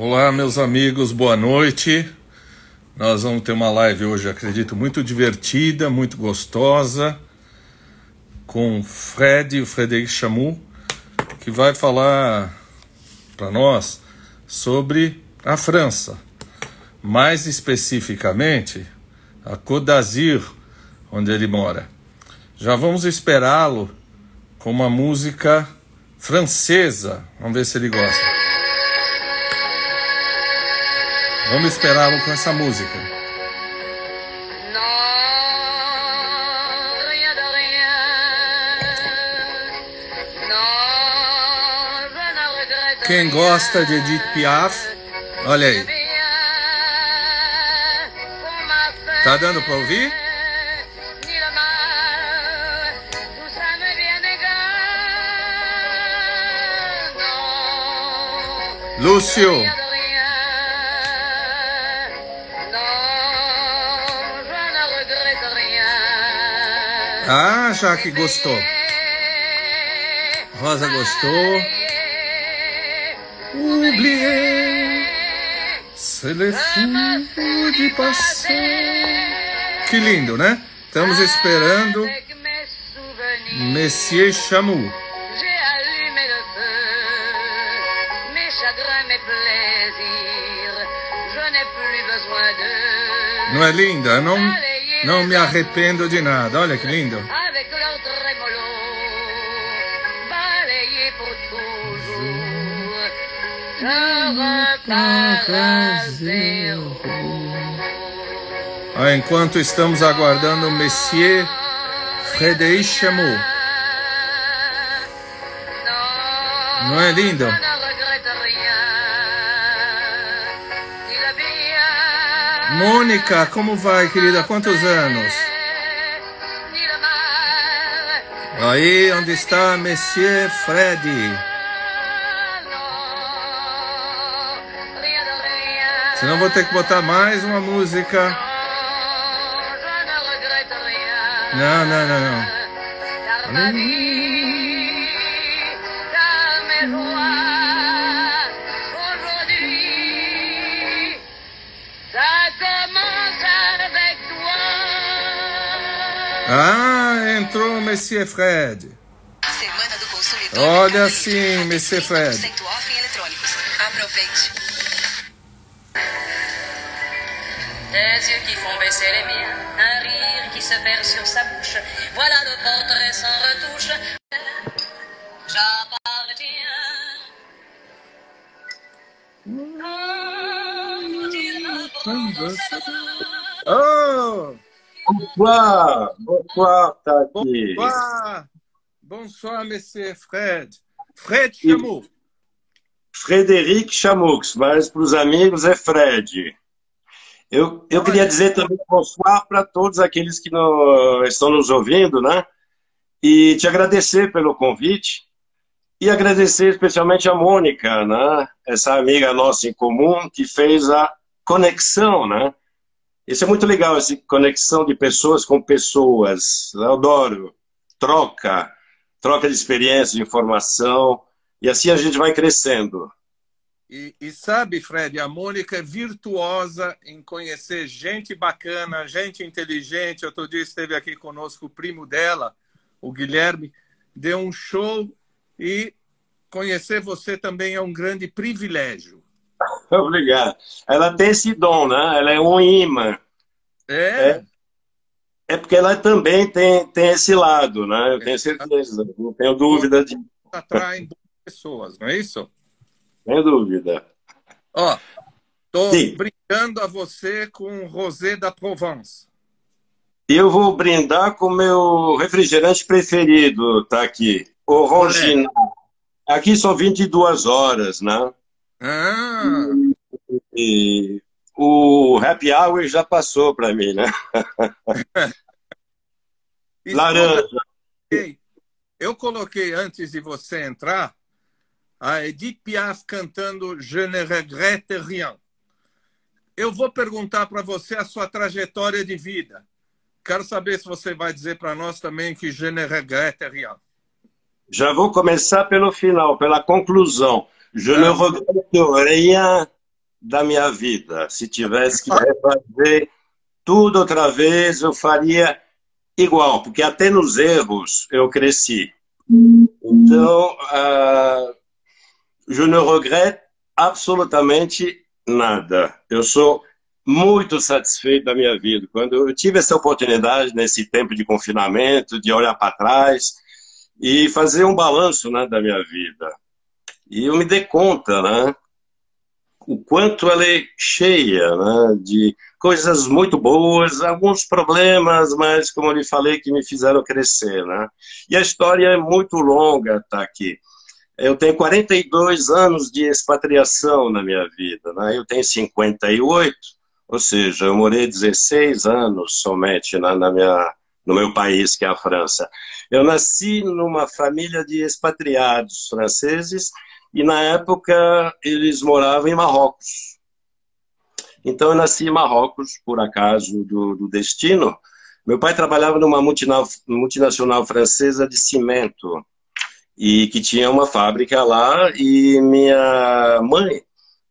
Olá, meus amigos, boa noite. Nós vamos ter uma live hoje, acredito, muito divertida, muito gostosa, com Fred, o Frederic Chamu, que vai falar para nós sobre a França, mais especificamente a Côte d'Azur, onde ele mora. Já vamos esperá-lo com uma música francesa. Vamos ver se ele gosta. Vamos esperá-lo com essa música. Quem gosta de Edith Piaf, olha aí. Tá dando para ouvir? Lúcio. Ah, já que gostou. Rosa gostou. Oublié, c'est de passer. Que lindo, né? Estamos esperando Monsieur Chamu. Não é linda? Não, não me arrependo de nada. Olha que lindo. Ah, enquanto estamos aguardando o Monsieur Frédéric Chameau. Não é lindo? Mônica, como vai, querida? Quantos anos? Aí, onde está Monsieur Freddy? Senão vou ter que botar mais uma música. Não, não, não, não. Ah, entrou o Monsieur Fred. Semana do consumidor. Olha sim, Monsieur Fred. 100% off em eletrônicos. Aproveite. Des yeux qui font baisser les miens, un rire qui se perd sur sa bouche. Voilà le portrait sans retouche. J'appartiens. Oh! Bonsoir, bonsoir, Tati. Bonsoir! Bonsoir, Monsieur Fred. Fred chamou. Frederic Chamux, mas para os amigos é Fred. Eu, eu queria dizer também bonsoir para todos aqueles que no, estão nos ouvindo, né? E te agradecer pelo convite e agradecer especialmente a Mônica, né? Essa amiga nossa em comum que fez a conexão, né? Isso é muito legal, essa conexão de pessoas com pessoas. Eu adoro. Troca, troca de experiência, de informação. E assim a gente vai crescendo. E, e, sabe, Fred, a Mônica é virtuosa em conhecer gente bacana, gente inteligente. Outro dia esteve aqui conosco o primo dela, o Guilherme, deu um show e conhecer você também é um grande privilégio. Obrigado. Ela tem esse dom, né? Ela é um imã. É? É, é porque ela também tem, tem esse lado, né? Eu tenho certeza, não tenho dúvida de. Atraem boas pessoas, não é isso? Sem dúvida. Ó, tô Sim. brincando a você com Rosé da Provence. Eu vou brindar com o meu refrigerante preferido, tá aqui. O Rongina. Aqui são 22 horas, né? Ah, E o happy hour já passou para mim, né? Laranja. Eu coloquei antes de você entrar a Edith Piaf cantando Je ne regrette rien. Eu vou perguntar para você a sua trajetória de vida. Quero saber se você vai dizer para nós também que Je ne regrette rien. Já vou começar pelo final, pela conclusão. Je ne regrette rien. da minha vida. Se tivesse que refazer tudo outra vez, eu faria igual, porque até nos erros eu cresci. Então, uh, je ne regrette absolutamente nada. Eu sou muito satisfeito da minha vida. Quando eu tive essa oportunidade, nesse tempo de confinamento, de olhar para trás e fazer um balanço né, da minha vida. E eu me dei conta, né? o quanto ela é cheia né, de coisas muito boas, alguns problemas, mas como eu lhe falei, que me fizeram crescer. Né? E a história é muito longa, tá aqui. Eu tenho 42 anos de expatriação na minha vida, né? eu tenho 58, ou seja, eu morei 16 anos somente na, na minha, no meu país, que é a França. Eu nasci numa família de expatriados franceses e na época eles moravam em Marrocos. Então eu nasci em Marrocos, por acaso do, do destino. Meu pai trabalhava numa multinacional francesa de cimento e que tinha uma fábrica lá e minha mãe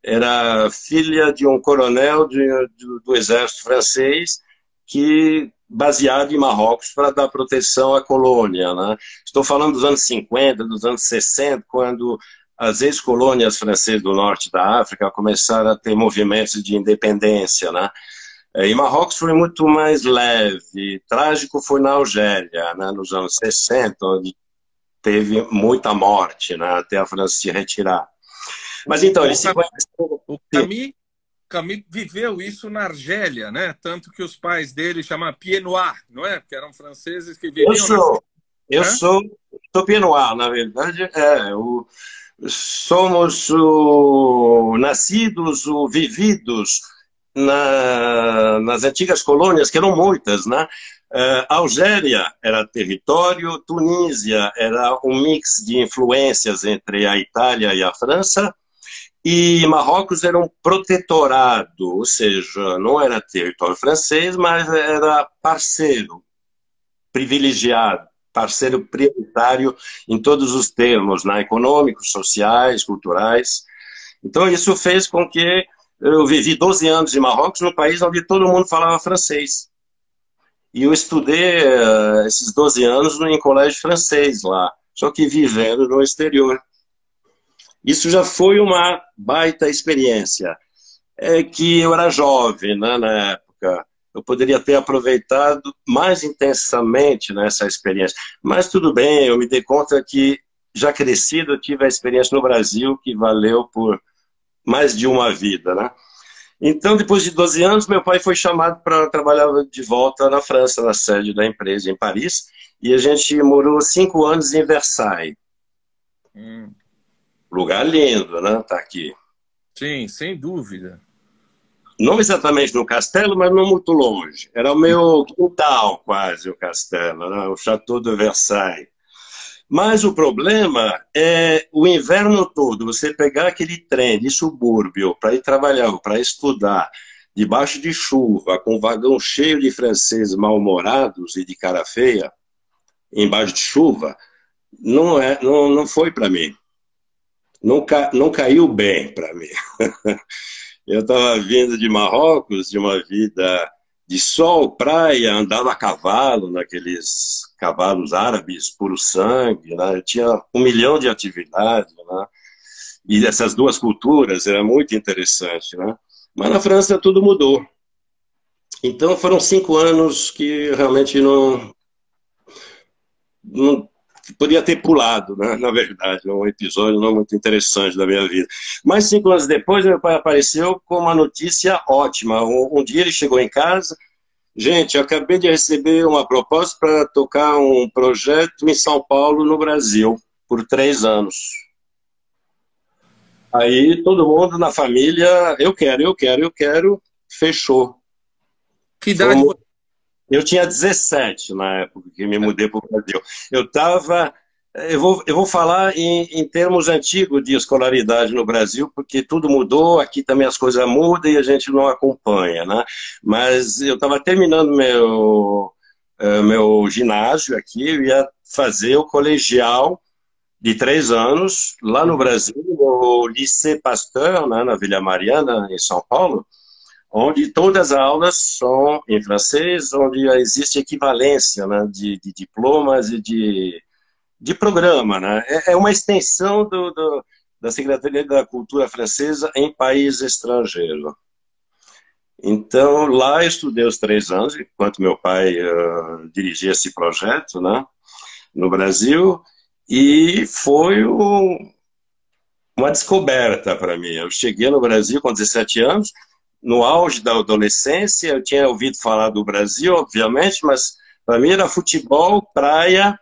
era filha de um coronel de, do, do exército francês que baseado em Marrocos para dar proteção à colônia. Né? Estou falando dos anos 50, dos anos 60, quando as ex-colônias francesas do norte da África começaram a ter movimentos de independência, né? E Marrocos foi muito mais leve. Trágico foi na Algéria, né, nos anos 60, onde teve muita morte, né, até a França se retirar. Mas então, ele se conheceu... O viveu isso na Argélia, né? Tanto que os pais dele chamam Pied Noir, não é? Que eram franceses que viviam... Eu sou, na... eu sou, sou Pied Noir, na verdade. É, o somos o, nascidos, o, vividos na, nas antigas colônias, que eram muitas, né? Uh, Algéria era território, Tunísia era um mix de influências entre a Itália e a França, e Marrocos era um protetorado, ou seja, não era território francês, mas era parceiro, privilegiado parceiro prioritário em todos os termos, né? econômicos, sociais, culturais. Então, isso fez com que eu vivi 12 anos em Marrocos, num país onde todo mundo falava francês. E eu estudei uh, esses 12 anos em colégio francês lá, só que vivendo no exterior. Isso já foi uma baita experiência. É que eu era jovem né, na época, eu poderia ter aproveitado mais intensamente nessa experiência. Mas tudo bem, eu me dei conta que, já crescido, eu tive a experiência no Brasil que valeu por mais de uma vida, né? Então, depois de 12 anos, meu pai foi chamado para trabalhar de volta na França, na sede da empresa, em Paris, e a gente morou cinco anos em Versailles. Hum. Lugar lindo, né? Tá aqui. Sim, sem dúvida não exatamente no castelo, mas não muito longe. Era o meu quintal, quase, o castelo, né? o Chateau de Versailles. Mas o problema é o inverno todo, você pegar aquele trem de subúrbio para ir trabalhar, para estudar, debaixo de chuva, com um vagão cheio de franceses mal-humorados e de cara feia, embaixo de chuva, não, é, não, não foi para mim. Não, ca, não caiu bem para mim. Eu estava vindo de Marrocos, de uma vida de sol, praia, andava a cavalo, naqueles cavalos árabes puro sangue. Né? Eu tinha um milhão de atividades. Né? E essas duas culturas era muito interessante. Né? Mas na França tudo mudou. Então foram cinco anos que realmente não, não podia ter pulado, né? na verdade, é um episódio não muito interessante da minha vida. Mas cinco anos depois, meu pai apareceu com uma notícia ótima. Um, um dia ele chegou em casa, gente, acabei de receber uma proposta para tocar um projeto em São Paulo, no Brasil, por três anos. Aí todo mundo na família, eu quero, eu quero, eu quero, fechou. Que idade Fomos... Eu tinha 17 na época que me mudei para o Brasil. Eu estava. Eu vou, eu vou falar em, em, termos antigos de escolaridade no Brasil, porque tudo mudou, aqui também as coisas mudam e a gente não acompanha, né? Mas eu estava terminando meu, uh, meu ginásio aqui, eu ia fazer o colegial de três anos, lá no Brasil, no Lycée Pasteur, né, na Vila Mariana, em São Paulo, onde todas as aulas são em francês, onde existe equivalência né, de, de diplomas e de, de programa. Né? É, é uma extensão do, do, da Secretaria da Cultura Francesa em país estrangeiro. Então, lá estudei os três anos, enquanto meu pai uh, dirigia esse projeto né, no Brasil, e foi um, uma descoberta para mim. Eu cheguei no Brasil com 17 anos, no auge da adolescência, eu tinha ouvido falar do Brasil, obviamente, mas para mim era futebol, praia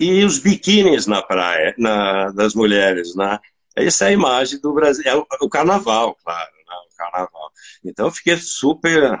e os biquínis na praia, na, das mulheres, né? Essa é a imagem do Brasil, é o, o carnaval, claro, né? o carnaval. Então eu fiquei super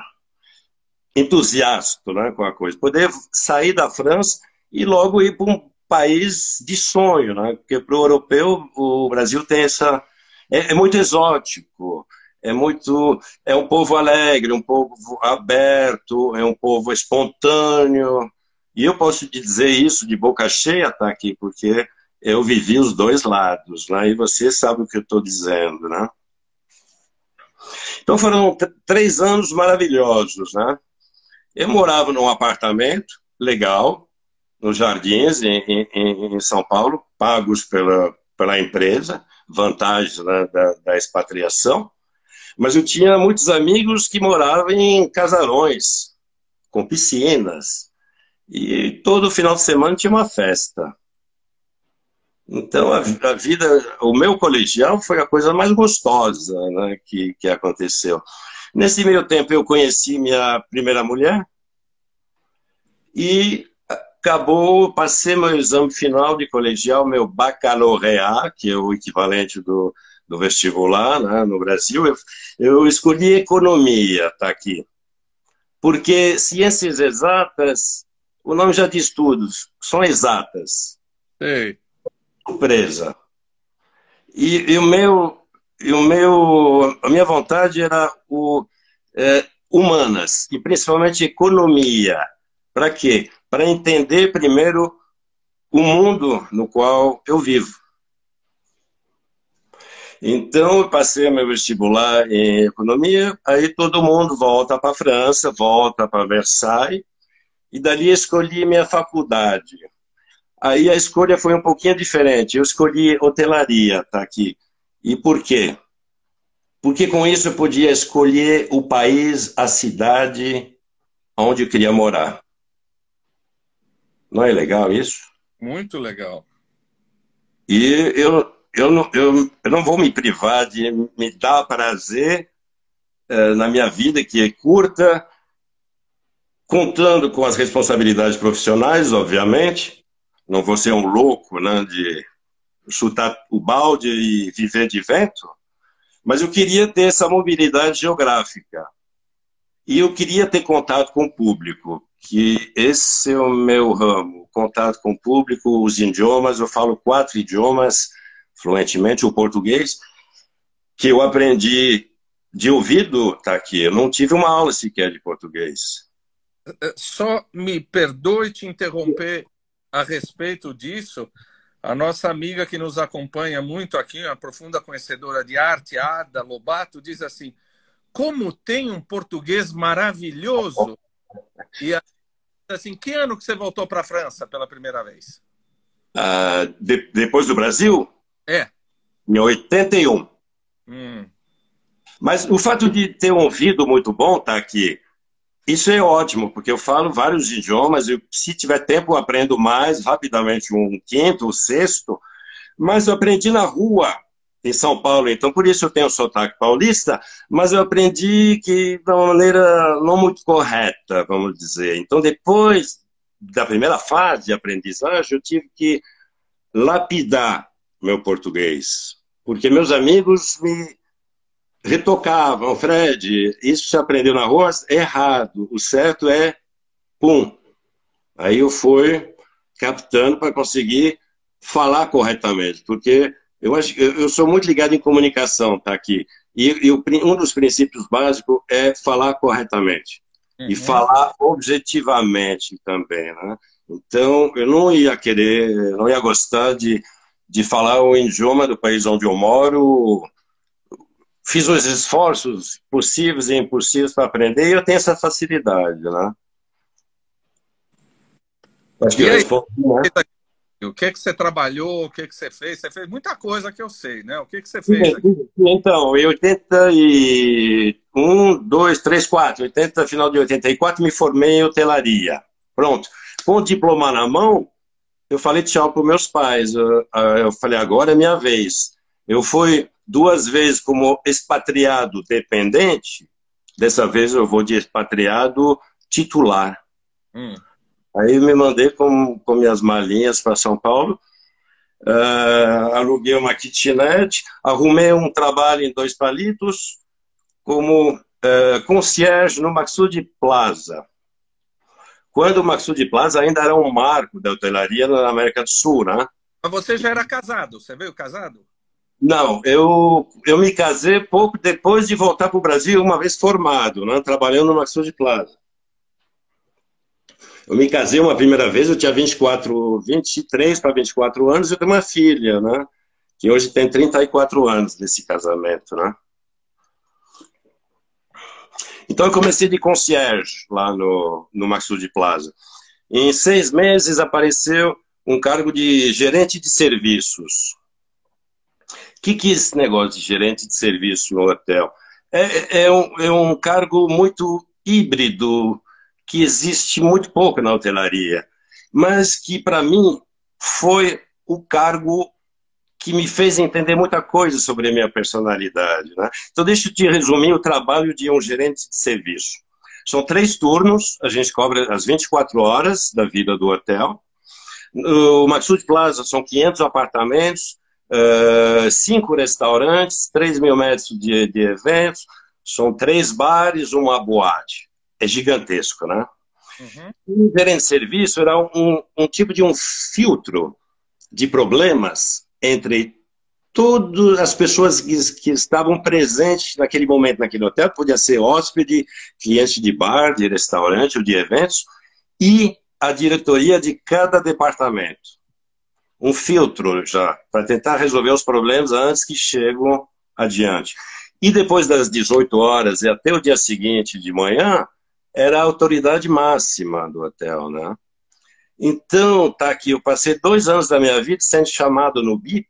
entusiasta né, com a coisa. Poder sair da França e logo ir para um país de sonho, né? Porque para o europeu o Brasil tem essa é, é muito exótico é muito é um povo alegre, um povo aberto, é um povo espontâneo. E eu posso te dizer isso de boca cheia, tá aqui, porque eu vivi os dois lados, né? E você sabe o que eu estou dizendo, né? Então foram três anos maravilhosos, né? Eu morava num apartamento legal, nos Jardins, em, em, em São Paulo, pagos pela, pela empresa, vantagens né, da, da expatriação. Mas eu tinha muitos amigos que moravam em casarões, com piscinas. E todo final de semana tinha uma festa. Então, a, a vida, o meu colegial foi a coisa mais gostosa né, que, que aconteceu. Nesse meio tempo, eu conheci minha primeira mulher e acabou, passei meu exame final de colegial, meu baccalaureat, que é o equivalente do, do vestibular né, no Brasil, eu, eu escolhi economia, tá aqui. Porque ciências exatas, o nome já diz tudo, são exatas. Ei. Surpresa. E, e, o meu, e o meu, a minha vontade era o é, humanas e principalmente economia. Para quê? Para entender primeiro o mundo no qual eu vivo. Então, eu passei meu vestibular em economia, aí todo mundo volta para a França, volta para Versailles, e dali escolhi minha faculdade. Aí a escolha foi um pouquinho diferente. Eu escolhi hotelaria, tá aqui. E por quê? Porque com isso eu podia escolher o país, a cidade onde eu queria morar. Não é legal isso? Muito legal. E eu, eu não, eu, eu não vou me privar de me dar prazer eh, na minha vida, que é curta, contando com as responsabilidades profissionais, obviamente. Não vou ser um louco né, de chutar o balde e viver de vento, mas eu queria ter essa mobilidade geográfica. E eu queria ter contato com o público, que esse é o meu ramo, contato com o público, os idiomas, eu falo quatro idiomas, fluentemente o português, que eu aprendi de ouvido, tá aqui. Eu não tive uma aula sequer de português. É, só me perdoe te interromper a respeito disso. A nossa amiga que nos acompanha muito aqui, uma profunda conhecedora de arte, Ada Lobato, diz assim: como tem um português maravilhoso. E assim, que ano que você voltou para a França pela primeira vez? Uh, de, depois do Brasil? É. Em 81. Hum. Mas o fato de ter um ouvido muito bom tá aqui. Isso é ótimo, porque eu falo vários idiomas e se tiver tempo eu aprendo mais, rapidamente um quinto, um sexto, mas eu aprendi na rua, em São Paulo, então por isso eu tenho sotaque paulista, mas eu aprendi que de uma maneira não muito correta, vamos dizer. Então depois da primeira fase de aprendizagem, eu tive que lapidar meu português. Porque meus amigos me retocavam, Fred, isso você aprendeu na rua? Errado. O certo é pum. Aí eu fui captando para conseguir falar corretamente, porque eu acho eu sou muito ligado em comunicação, tá aqui. E, e um dos princípios básicos é falar corretamente uhum. e falar objetivamente também, né? Então eu não ia querer, não ia gostar de de falar o idioma do país onde eu moro. Fiz os esforços possíveis e impossíveis para aprender e eu tenho essa facilidade, né? Acho que e eu aí, respondi, né? O que que você trabalhou? O que que você fez? Você fez muita coisa que eu sei, né? O que que você fez? Aqui? Então, em 81, 2, 3, 4, 80, final de 84, me formei em hotelaria. Pronto. Com o diploma na mão, eu falei tchau para meus pais. Eu, eu falei, agora é minha vez. Eu fui duas vezes como expatriado dependente, dessa vez eu vou de expatriado titular. Hum. Aí me mandei com, com minhas malinhas para São Paulo, uh, aluguei uma kitnet, arrumei um trabalho em dois palitos como uh, concierge no Maxud Plaza. Quando o Maxud Plaza ainda era um marco da hotelaria na América do Sul, né? Mas você já era casado, você veio casado? Não, eu, eu me casei pouco depois de voltar para o Brasil, uma vez formado, né, trabalhando no Maxud Plaza. Eu me casei uma primeira vez, eu tinha 24, 23 para 24 anos, eu tenho uma filha, né? Que hoje tem 34 anos desse casamento, né? Então eu comecei de concierge lá no, no Maxud Plaza. Em seis meses apareceu um cargo de gerente de serviços. O que, que é esse negócio de gerente de serviço no hotel? É, é, um, é um cargo muito híbrido que existe muito pouco na hotelaria, mas que para mim foi o cargo que me fez entender muita coisa sobre a minha personalidade. Né? Então, deixa eu te resumir o trabalho de um gerente de serviço. São três turnos, a gente cobra as 24 horas da vida do hotel. O Maxud Plaza são 500 apartamentos, uh, cinco restaurantes, 3 mil metros de, de eventos, são três bares, uma boate é gigantesco, né? Uhum. O gerente de serviço era um, um tipo de um filtro de problemas entre todas as pessoas que, que, estavam presentes naquele momento naquele hotel, podia ser hóspede, cliente de bar, de restaurante ou de eventos, e a diretoria de cada departamento. Um filtro já, para tentar resolver os problemas antes que chegam adiante. E depois das 18 horas e até o dia seguinte de manhã, era a autoridade máxima do hotel, né? Então, tá aqui, eu passei dois anos da minha vida sendo chamado no BIP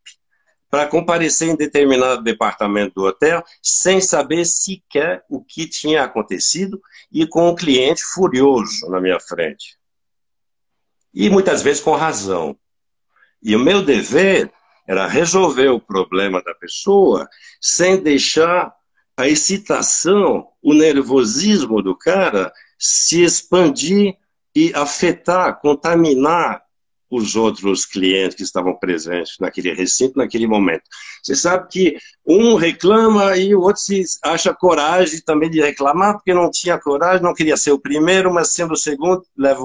para comparecer em determinado departamento do hotel, sem saber sequer o que tinha acontecido e com o cliente furioso na minha frente. E muitas vezes com razão. E o meu dever era resolver o problema da pessoa sem deixar a excitação, o nervosismo do cara se expandir e afetar, contaminar os outros clientes que estavam presentes naquele recinto, naquele momento. Você sabe que um reclama e o outro se acha coragem também de reclamar, porque não tinha coragem, não queria ser o primeiro, mas sendo o segundo, leva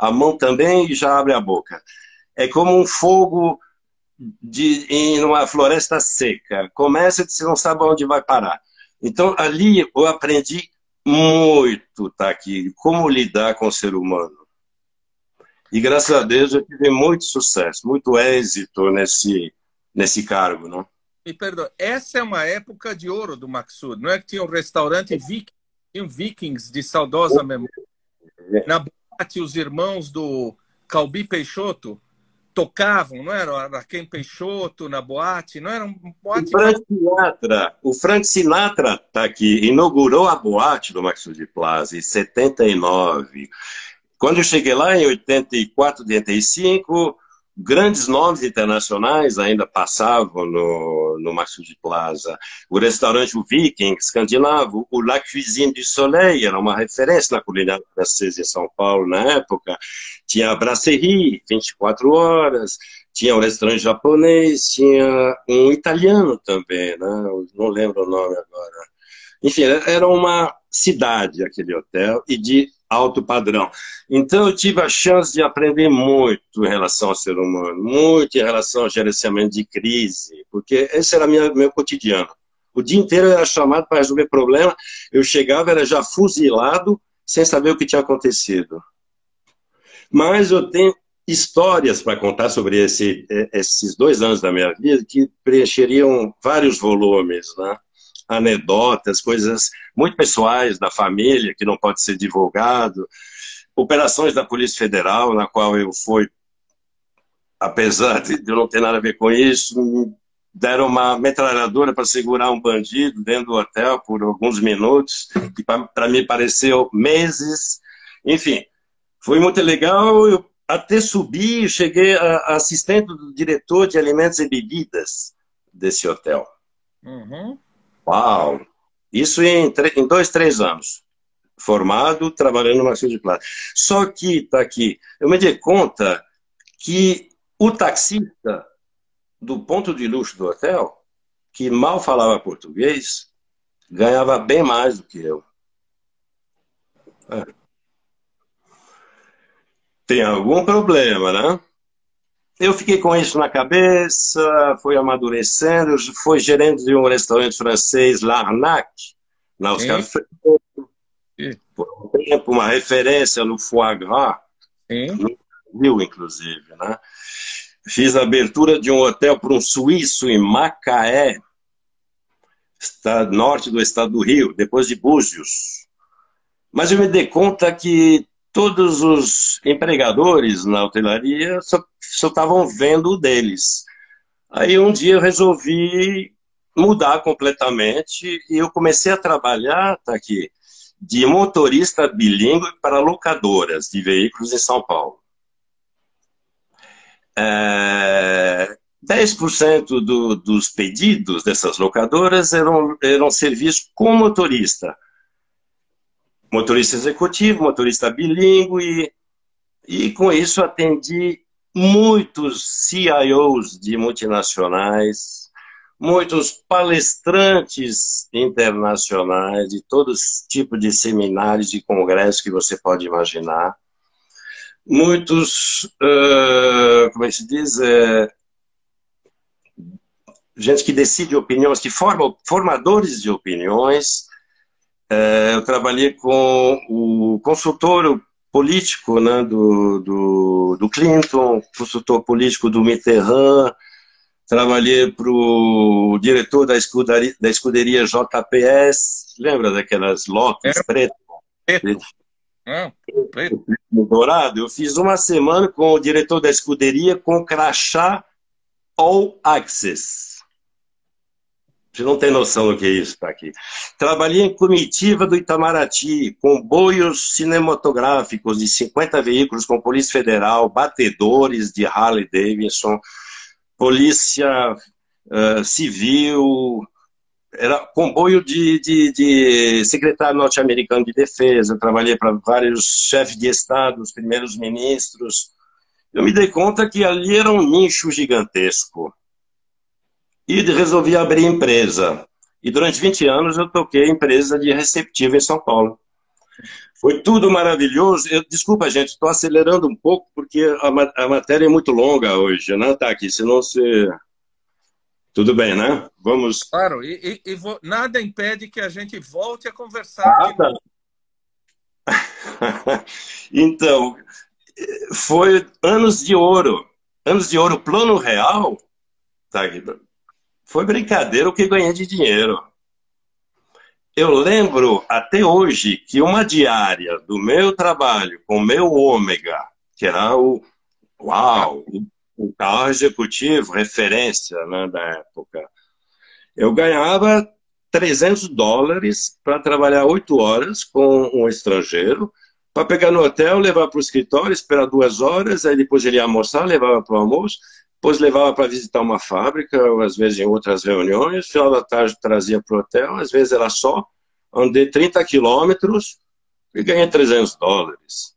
a mão também e já abre a boca. É como um fogo de, em uma floresta seca. Começa e você não sabe onde vai parar. Então, ali eu aprendi muito, tá aqui, como lidar com o ser humano. E graças a Deus eu tive muito sucesso, muito êxito nesse, nesse cargo, não? Me perdoa, essa é uma época de ouro do Maxud, não é que tinha um restaurante viking, tinha Vikings de saudosa memória. Na boate, os irmãos do Calbi Peixoto tocavam, não era? Araquém Peixoto na boate, não era um boate. O Frank Sinatra, o Frank Sinatra tá aqui, inaugurou a boate do Maxud Plaza em 79. Quando eu cheguei lá em 84, 85, grandes nomes internacionais ainda passavam no, no Maxud Plaza. O restaurante o Viking, escandinavo, o La Cuisine du Soleil, era uma referência na culinária francesa em São Paulo na época. Tinha a Brasserie, 24 horas, tinha um restaurante japonês, tinha um italiano também, né? não lembro o nome agora. Enfim, era uma cidade aquele hotel e de alto padrão. Então eu tive a chance de aprender muito em relação ao ser humano, muito em relação ao gerenciamento de crise, porque esse era minha, meu cotidiano. O dia inteiro eu era chamado para resolver problema, eu chegava, era já fuzilado, sem saber o que tinha acontecido. Mas eu tenho histórias para contar sobre esse, esses dois anos da minha vida que preencheriam vários volumes, né? Anedotas, coisas muito pessoais da família que não pode ser divulgado, operações da Polícia Federal na qual eu fui, apesar de eu não ter nada a ver com isso, deram uma metralhadora para segurar um bandido dentro do hotel por alguns minutos, que para mim pareceu meses, enfim, foi muito legal. Eu até subi, cheguei a assistente do diretor de alimentos e bebidas desse hotel. Uhum. Uau! Isso em, em dois, três anos. Formado, trabalhando numa fila de plástico. Só que, tá aqui, eu me dei conta que o taxista do ponto de luxo do hotel, que mal falava português, ganhava bem mais do que eu. É. Tem algum problema, né? Eu fiquei com isso na cabeça, fui amadurecendo, fui gerente de um restaurante francês, L'Arnac, na Oscar Freire, por um tempo, uma referência no foie gras, Sim. no Brasil, inclusive. Né? Fiz a abertura de um hotel para um suíço em Macaé, norte do estado do Rio, depois de Búzios. Mas eu me dei conta que todos os empregadores na hotelaria só estavam vendo o deles. Aí um dia eu resolvi mudar completamente e eu comecei a trabalhar, tá aqui, de motorista bilíngue para locadoras de veículos em São Paulo. É, 10% do, dos pedidos dessas locadoras eram, eram serviços com motorista motorista executivo, motorista bilíngue, e, com isso atendi muitos CIOs de multinacionais, muitos palestrantes internacionais de todos tipos de seminários e congressos que você pode imaginar, muitos, uh, como é que se diz, gente que decide opiniões, que formam formadores de opiniões, eu trabalhei com o consultor político né, do, do, do Clinton, consultor político do Mitterrand, trabalhei para o diretor da escuderia, da escuderia JPS, lembra daquelas Lotus é. preto? Preto. É, preto. Dourado. Eu fiz uma semana com o diretor da escuderia com crachá All Access. Você não tem noção do que é isso, tá aqui. Trabalhei em comitiva do Itamaraty, comboios cinematográficos de 50 veículos com Polícia Federal, batedores de Harley Davidson, Polícia uh, Civil, era comboio de, de, de secretário norte-americano de defesa, trabalhei para vários chefes de Estado, os primeiros ministros. Eu me dei conta que ali era um nicho gigantesco e resolvi abrir empresa. E durante 20 anos eu toquei empresa de receptiva em São Paulo. Foi tudo maravilhoso. Eu, desculpa, gente, estou acelerando um pouco porque a, a, matéria é muito longa hoje, né, tá aqui, senão você... Tudo bem, né? Vamos... Claro, e, e, e vou... nada impede que a gente volte a conversar. Nada. então, foi anos de ouro. Anos de ouro, plano real, tá aqui, foi brincadeira o que ganhei de dinheiro. Eu lembro até hoje que uma diária do meu trabalho com o meu ômega, que era o, uau, o carro executivo, referência né, da época, eu ganhava 300 dólares para trabalhar oito horas com um estrangeiro, para pegar no hotel, levar para o escritório, esperar duas horas, aí depois ele ia almoçar, levava para o almoço, depois levava para visitar uma fábrica, ou às vezes em outras reuniões, final da tarde trazia para o hotel, às vezes era só, andei 30 quilômetros e ganhei 300 dólares.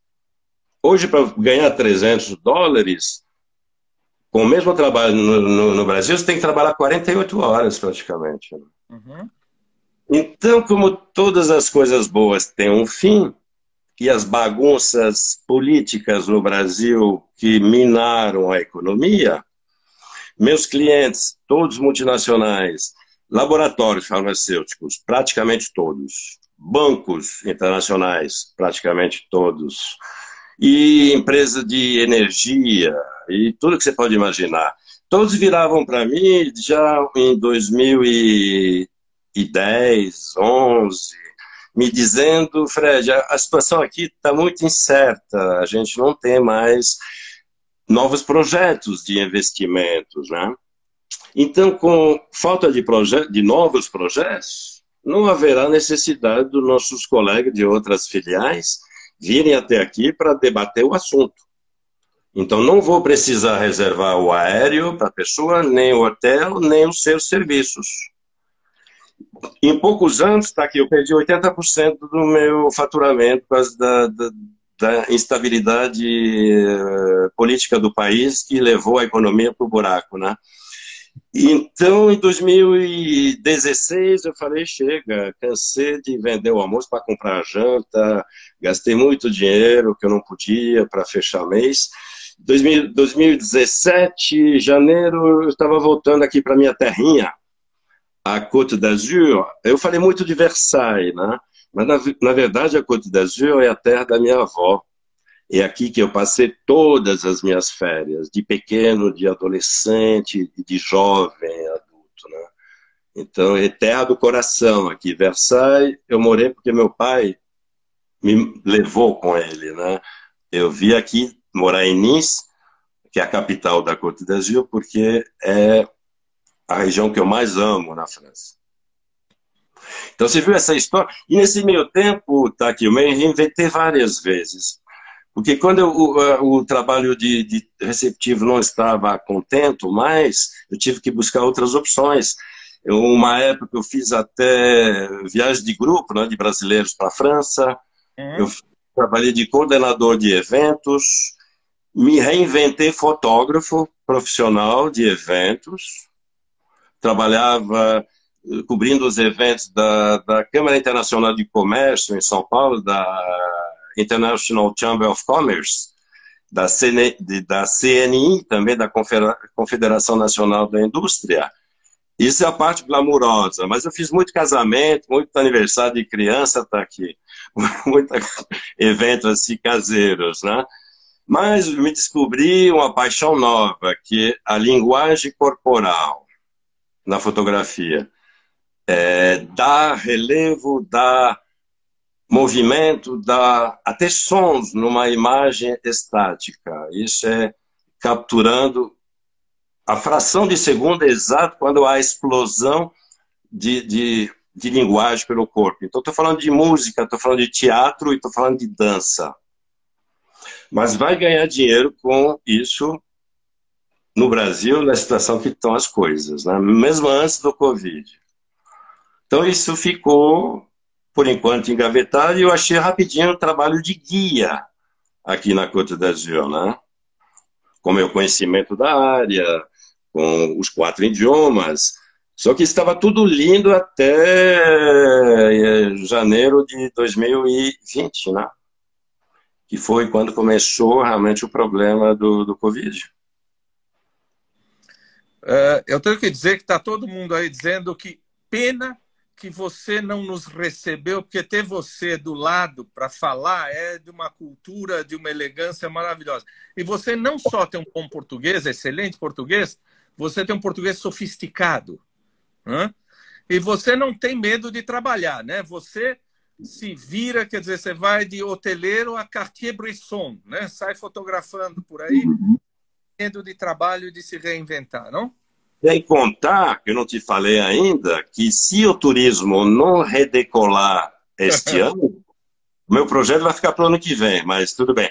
Hoje, para ganhar 300 dólares, com o mesmo trabalho no, no, no, Brasil, você tem que trabalhar 48 horas praticamente. Né? Uhum. Então, como todas as coisas boas têm um fim, e as bagunças políticas no Brasil que minaram a economia, meus clientes, todos multinacionais, laboratórios farmacêuticos, praticamente todos, bancos internacionais, praticamente todos, e empresa de energia, e tudo que você pode imaginar. Todos viravam para mim já em 2010, 11, me dizendo, Fred, a situação aqui está muito incerta, a gente não tem mais novos projetos de investimentos, né? Então, com falta de, de novos projetos, não haverá necessidade dos nossos colegas de outras filiais virem até aqui para debater o assunto. Então, não vou precisar reservar o aéreo para a pessoa, nem o hotel, nem os seus serviços. Em poucos anos, está aqui, eu perdi 80% do meu faturamento por causa da, da, da instabilidade uh, política do país que levou a economia para o buraco, né? Então, em 2016, eu falei: chega, cansei de vender o almoço para comprar janta, gastei muito dinheiro que eu não podia para fechar mês. 2017, janeiro, eu estava voltando aqui para minha terrinha, a Côte d'Azur. Eu falei muito de Versailles, né? Mas, na, na verdade, a Côte d'Azur é a terra da minha avó. É aqui que eu passei todas as minhas férias, de pequeno, de adolescente, de jovem, adulto, né? Então, é terra do coração aqui. Versailles, eu morei porque meu pai me levou com ele, né? Eu vi aqui morar em Nice, que é a capital da Côte d'Azur, porque é a região que eu mais amo na França. Então você viu essa história? E nesse meio tempo, tá aqui, eu me reinventei várias vezes. Porque quando eu, o, o, trabalho de, de, receptivo não estava contento mais, eu tive que buscar outras opções. Eu, uma época eu fiz até viagem de grupo, né, de brasileiros para a França. Uhum. Eu trabalhei de coordenador de eventos. Me reinventei fotógrafo profissional de eventos. Trabalhava cobrindo os eventos da, da Câmara Internacional de Comércio em São Paulo, da International Chamber of Commerce, da, CN, da CNI, também da Confederação Nacional da Indústria. Isso é a parte glamurosa, mas eu fiz muito casamento, muito aniversário de criança, tá aqui, muitos eventos assim caseiros, né? Mas me descobri uma paixão nova, que é a linguagem corporal na fotografia. É, dá relevo, dá movimento, dá até sons numa imagem estática. Isso é capturando a fração de segundo exato quando há explosão de, de, de linguagem pelo corpo. Então, estou falando de música, estou falando de teatro e estou falando de dança. Mas vai ganhar dinheiro com isso no Brasil, na situação que estão as coisas, né? mesmo antes do Covid. Então, isso ficou por enquanto engavetado, e eu achei rapidinho o trabalho de guia aqui na Côte d'Azur, né? Com meu conhecimento da área, com os quatro idiomas. Só que estava tudo lindo até eh, janeiro de 2020, né? Que foi quando começou realmente o problema do, do Covid. Uh, eu tenho que dizer que está todo mundo aí dizendo que pena que você não nos recebeu, porque ter você do lado para falar é de uma cultura, de uma elegância maravilhosa. E você não só tem um bom português, excelente português, você tem um português sofisticado. Né? E você não tem medo de trabalhar, né? Você se vira, quer dizer, você vai de hoteleiro a Cartier-Bresson, né? Sai fotografando por aí, medo de trabalho de se reinventar, não? Sem contar, que eu não te falei ainda, que se o turismo não redecolar este ano, meu projeto vai ficar para o ano que vem, mas tudo bem.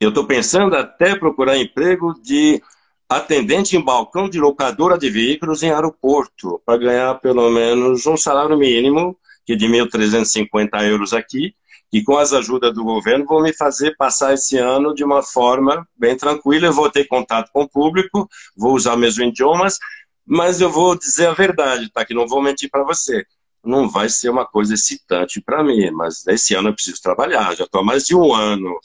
Eu estou pensando até procurar emprego de atendente em balcão de locadora de veículos em aeroporto, para ganhar pelo menos um salário mínimo, que é de 1.350 euros aqui, e com as ajudas do governo vão me fazer passar esse ano de uma forma bem tranquila. Eu vou ter contato com o público, vou usar meus idiomas, mas eu vou dizer a verdade, tá? Que não vou mentir para você. Não vai ser uma coisa excitante para mim, mas esse ano eu preciso trabalhar. Já estou há mais de um ano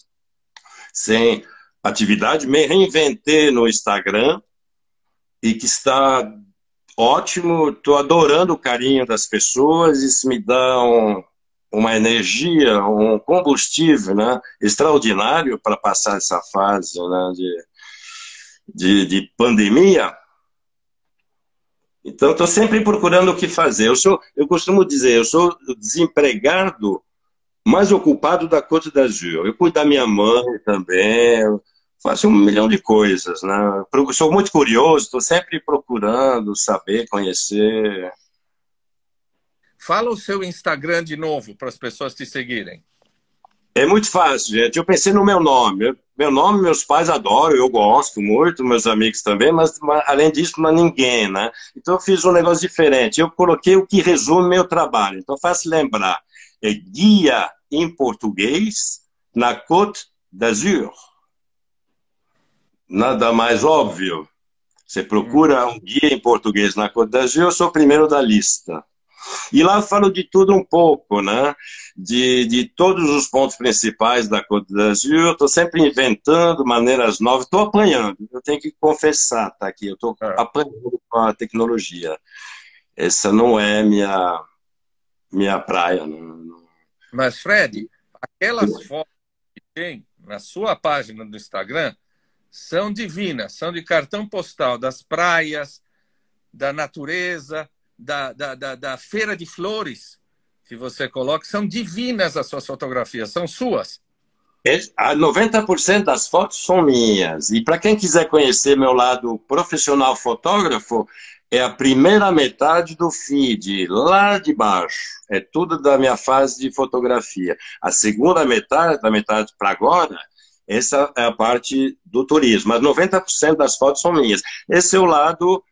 sem atividade, me reinventei no Instagram e que está ótimo. Estou adorando o carinho das pessoas. Isso me dá um, uma energia, um combustível né, extraordinário para passar essa fase né, de, de, de pandemia. Então, estou sempre procurando o que fazer. Eu, sou, eu costumo dizer, eu sou desempregado mais ocupado da Côte d'Azur. Eu cuido da minha mãe também, faço um milhão de coisas. Né? sou muito curioso, estou sempre procurando saber, conhecer. Fala o seu Instagram de novo para as pessoas te seguirem. É muito fácil, gente. Eu pensei no meu nome. Meu nome, meus pais adoram, eu gosto muito, meus amigos também, mas, além disso, não ninguém, né? Então eu fiz um negócio diferente. Eu coloquei o que resume meu trabalho. Então fácil lembrar. É guia em português na Côte d'Azur. Nada mais óbvio. Você procura um guia em português na Côte d'Azur, eu sou o primeiro da lista. E lá eu falo de tudo um pouco, né? De, de todos os pontos principais da Côte d'Azur. Estou sempre inventando maneiras novas. Estou apanhando, eu tenho que confessar, tá aqui. Eu estou é. apanhando com a tecnologia. Essa não é minha, minha praia. Não, Mas, Fred, aquelas fotos que tem na sua página do Instagram são divinas, são de cartão postal das praias, da natureza, da, da, da, da Feira de Flores, que você coloca, são divinas as suas fotografias, são suas. 90% das fotos são minhas. E para quem quiser conhecer meu lado profissional fotógrafo, é a primeira metade do feed, lá de baixo. É tudo da minha fase de fotografia. A segunda metade, da metade para agora, essa é a parte do turismo. Mas 90% das fotos são minhas. Esse é o lado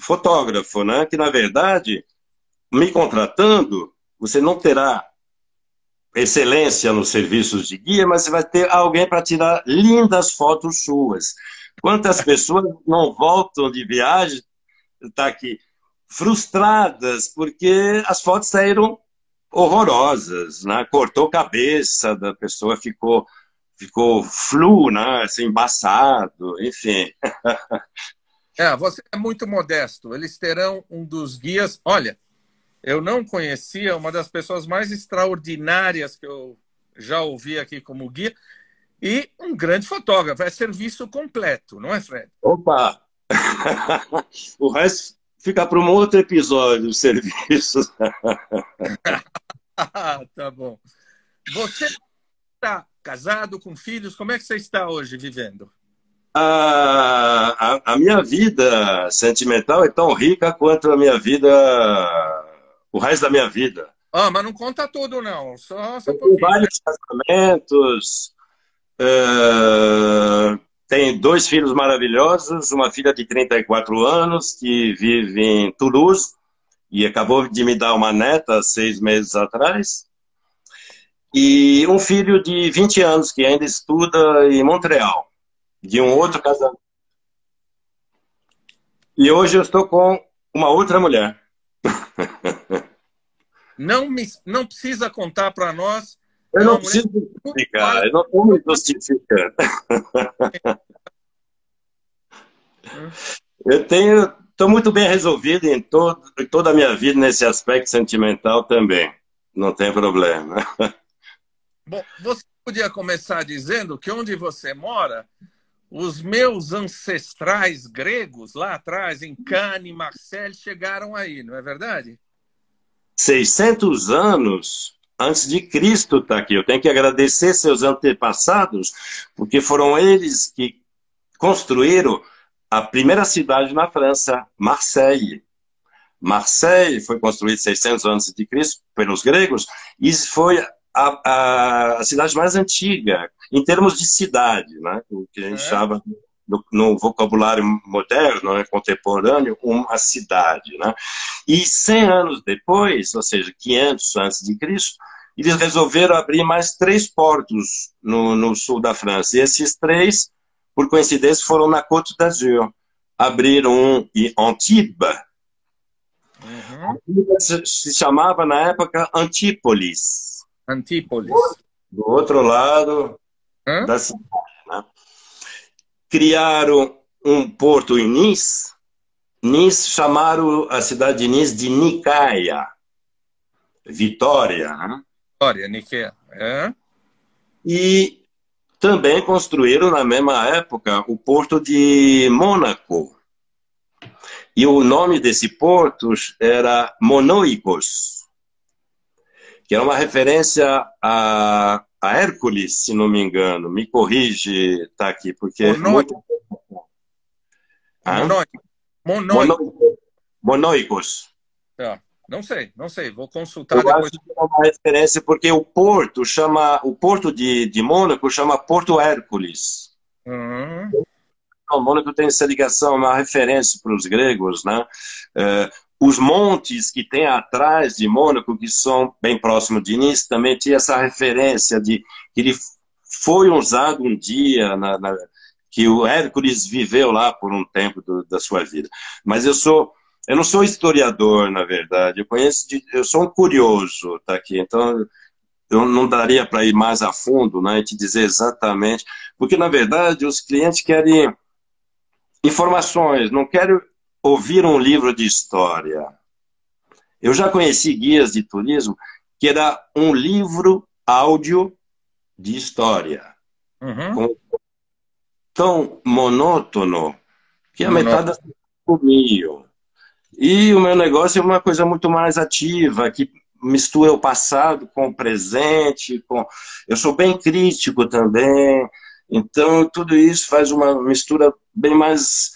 fotógrafo, né? Que na verdade, me contratando, você não terá excelência nos serviços de guia, mas você vai ter alguém para tirar lindas fotos suas. Quantas pessoas não voltam de viagem, tá aqui, frustradas porque as fotos saíram horrorosas, né? Cortou cabeça da pessoa, ficou ficou flu, né? Assim, embaçado, enfim. É, você é muito modesto. Eles terão um dos guias. Olha, eu não conhecia uma das pessoas mais extraordinárias que eu já ouvi aqui como guia e um grande fotógrafo. É serviço completo, não é, Fred? Opa! o resto fica para um outro episódio, o serviço. tá bom. Você está casado com filhos? Como é que você está hoje vivendo? A, a, a, minha vida sentimental é tão rica quanto a minha vida, o resto da minha vida. Ah, mas não conta tudo, não. Só, só um vários casamentos. Uh, tem dois filhos maravilhosos, uma filha de 34 anos que vive em Toulouse e acabou de me dar uma neta seis meses atrás. E um filho de 20 anos que ainda estuda em Montreal de um outro casamento. E hoje eu estou com uma outra mulher. Não, me, não precisa contar para nós. Eu não preciso justificar, eu não estou me justificando. eu tenho, estou muito bem resolvido em, todo, em toda a minha vida nesse aspecto sentimental também. Não tem problema. Bom, você podia começar dizendo que onde você mora os meus ancestrais gregos lá atrás, em Cane, Marseille, chegaram aí, não é verdade? 600 anos antes de Cristo está aqui. Eu tenho que agradecer seus antepassados, porque foram eles que construíram a primeira cidade na França, Marseille. Marseille foi construída 600 anos antes de Cristo pelos gregos e foi a, a, a, cidade mais antiga, em termos de cidade, né? o que a gente é. chama no, no, vocabulário moderno, né, contemporâneo, uma cidade. Né? E 100 anos depois, ou seja, 500 antes de Cristo, eles resolveram abrir mais três portos no, no sul da França. E esses três, por coincidência, foram na Côte d'Azur. Abriram um em Antibes. Uhum. Se, chamava, na época, Antípolis Antípolis. Do outro lado Hã? da cidade. Né? Criaram um porto em Nice. Nice chamaram a cidade de Nice de Nicaia. Vitória. Né? História, Nikkei. É. E também construíram na mesma época o porto de Mônaco. E o nome desse porto era Monoicos, que era uma referência a, a Hércules, se não me engano. Me corrige, tá aqui, porque. Monoicos. Monoicos. Monoicos. Tá. Não sei, não sei. Vou consultar Eu depois. acho que é uma referência porque o porto chama, o porto de, de Mônaco chama Porto Hércules. Uhum. O Mônaco tem essa ligação, uma referência para os gregos, né? Eh, os montes que tem atrás de Mônaco, que são bem próximos de Nice, também tinha essa referência de que ele foi usado um dia na, na- que o Hércules viveu lá por um tempo do- da sua vida. Mas eu sou eu não sou historiador, na verdade. Eu conheço, de- eu sou um curioso, tá aqui. Então eu não daria para ir mais a fundo, né, e te dizer exatamente, porque na verdade os clientes querem informações, não querem ouvir um livro de história. Eu já conheci guias de turismo que era um livro áudio de história, Uhum. tão monótono que a Monótono. metade comiam. E o meu negócio é uma coisa muito mais ativa, que mistura o passado com o presente, com... eu sou bem crítico também, então tudo isso faz uma mistura bem mais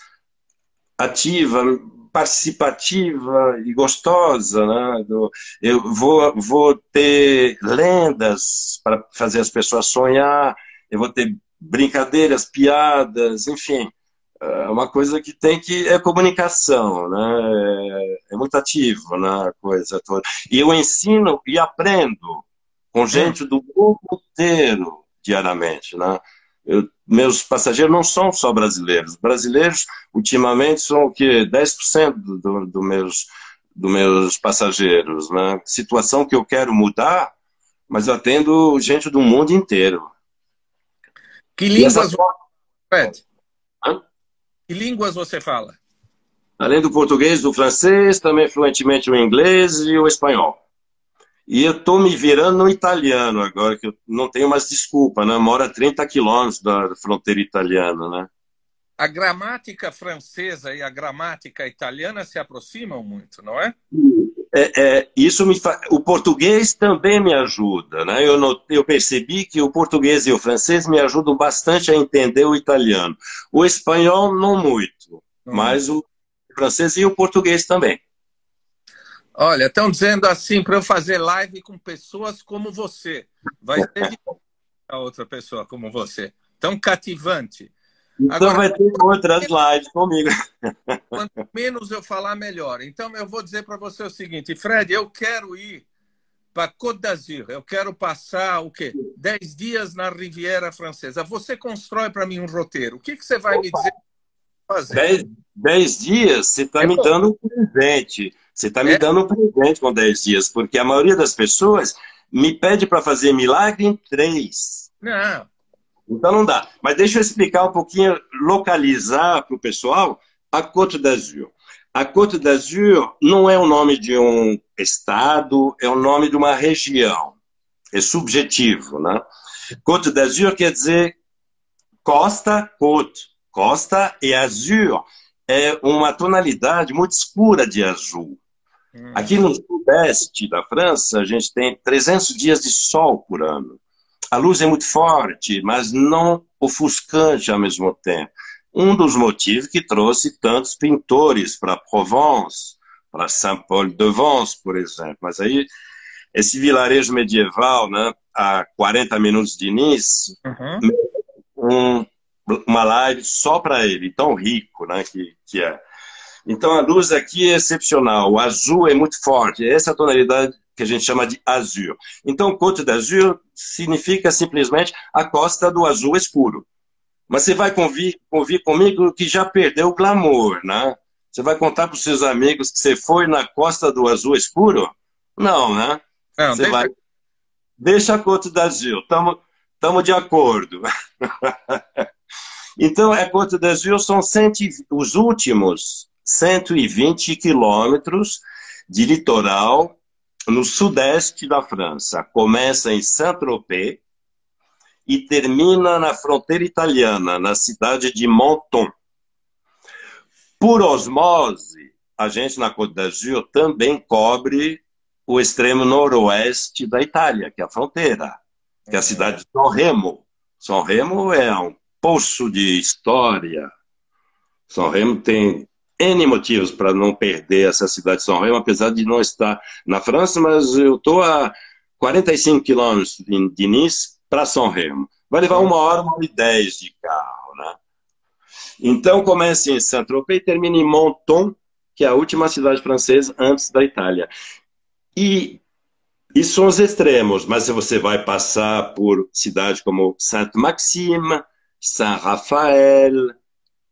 ativa, participativa e gostosa, né? Eu vou, vou ter lendas para fazer as pessoas sonhar, eu vou ter brincadeiras, piadas, enfim, é uma coisa que tem que é comunicação, né? É muito ativo na coisa toda. E eu ensino e aprendo com gente do mundo inteiro diariamente, né? Eu- meus passageiros não são só brasileiros. Brasileiros, ultimamente, são o quê? 10% do, do, do meus, dos meus passageiros, né? Situação que eu quero mudar, mas eu atendo gente do mundo inteiro. Que línguas, Fred? Hã? Que línguas você fala? Além do português, do francês, também fluentemente o inglês e o espanhol. E eu estou me virando no italiano agora, que eu não tenho mais desculpa, né? Moro a 30 quilômetros da fronteira italiana, né? A gramática francesa e a gramática italiana se aproximam muito, não é? É, é, isso me fa... O português também me ajuda, né? Eu, not... eu percebi que o português e o francês me ajudam bastante a entender o italiano. O espanhol, não muito, mas o francês e o português também. Olha, estão dizendo assim para eu fazer live com pessoas como você. Vai ser difícil a outra pessoa como você. Tão cativante. Então Agora- vai ter outras lives comigo. Quanto menos eu falar, melhor. Então eu vou dizer para você o seguinte, Fred, eu quero ir para Côte d'Azur. Eu quero passar o quê? Dez dias na Riviera Francesa. Você constrói para mim um roteiro. O que, que você vai me dizer fazer? Dez, dez dias, você está É me bom. dando um presente. Você está me É? dando um presente com dez dias, porque a maioria das pessoas me pede para fazer milagre em três. Não. Então não dá. Mas deixa eu explicar um pouquinho, localizar para o pessoal a Côte d'Azur. A Côte d'Azur não é o nome de um estado, é o nome de uma região. É subjetivo, né? Côte d'Azur quer dizer costa, côte. Costa e azur é uma tonalidade muito escura de azul. Hum. Aqui no sudeste da França, a gente tem 300 dias de sol por ano. A luz é muito forte, mas não ofuscante ao mesmo tempo. Um dos motivos que trouxe tantos pintores para Provence, para Saint-Paul-de-Vence, por exemplo. Mas aí, esse vilarejo medieval, né, a 40 minutos de Nice, Uhum. um, uma live só para ele, tão rico né, que, que é. Então a luz aqui é excepcional, o azul é muito forte, essa é a tonalidade que a gente chama de azul. Então Côte d'Azur significa simplesmente a costa do azul escuro. Mas você vai convir, convir comigo que já perdeu o glamour, né? Você vai contar para os seus amigos que você foi na costa do azul escuro? Não, né? Não, Você deixa- vai... Deixa a Côte d'Azur, estamos de acordo. então, a Côte d'Azur são 100, e- os últimos 120 quilômetros de litoral no sudeste da França. Começa em Saint-Tropez e termina na fronteira italiana, na cidade de Menton. Por osmose, a gente na Côte d'Azur também cobre o extremo noroeste da Itália, que é a fronteira, que é a cidade de São Remo. São Remo é um poço de história. São Remo tem N motivos para não perder essa cidade de São Remo, apesar de não estar na França, mas eu estou a 45 quilômetros de Nice para São Remo. Vai levar uma hora, uma hora e dez de carro, né? Então começa em Saint-Tropez e termina em Menton, que é a última cidade francesa antes da Itália. E isso são os extremos, mas você vai passar por cidades como Saint-Maxime, Saint-Raphaël,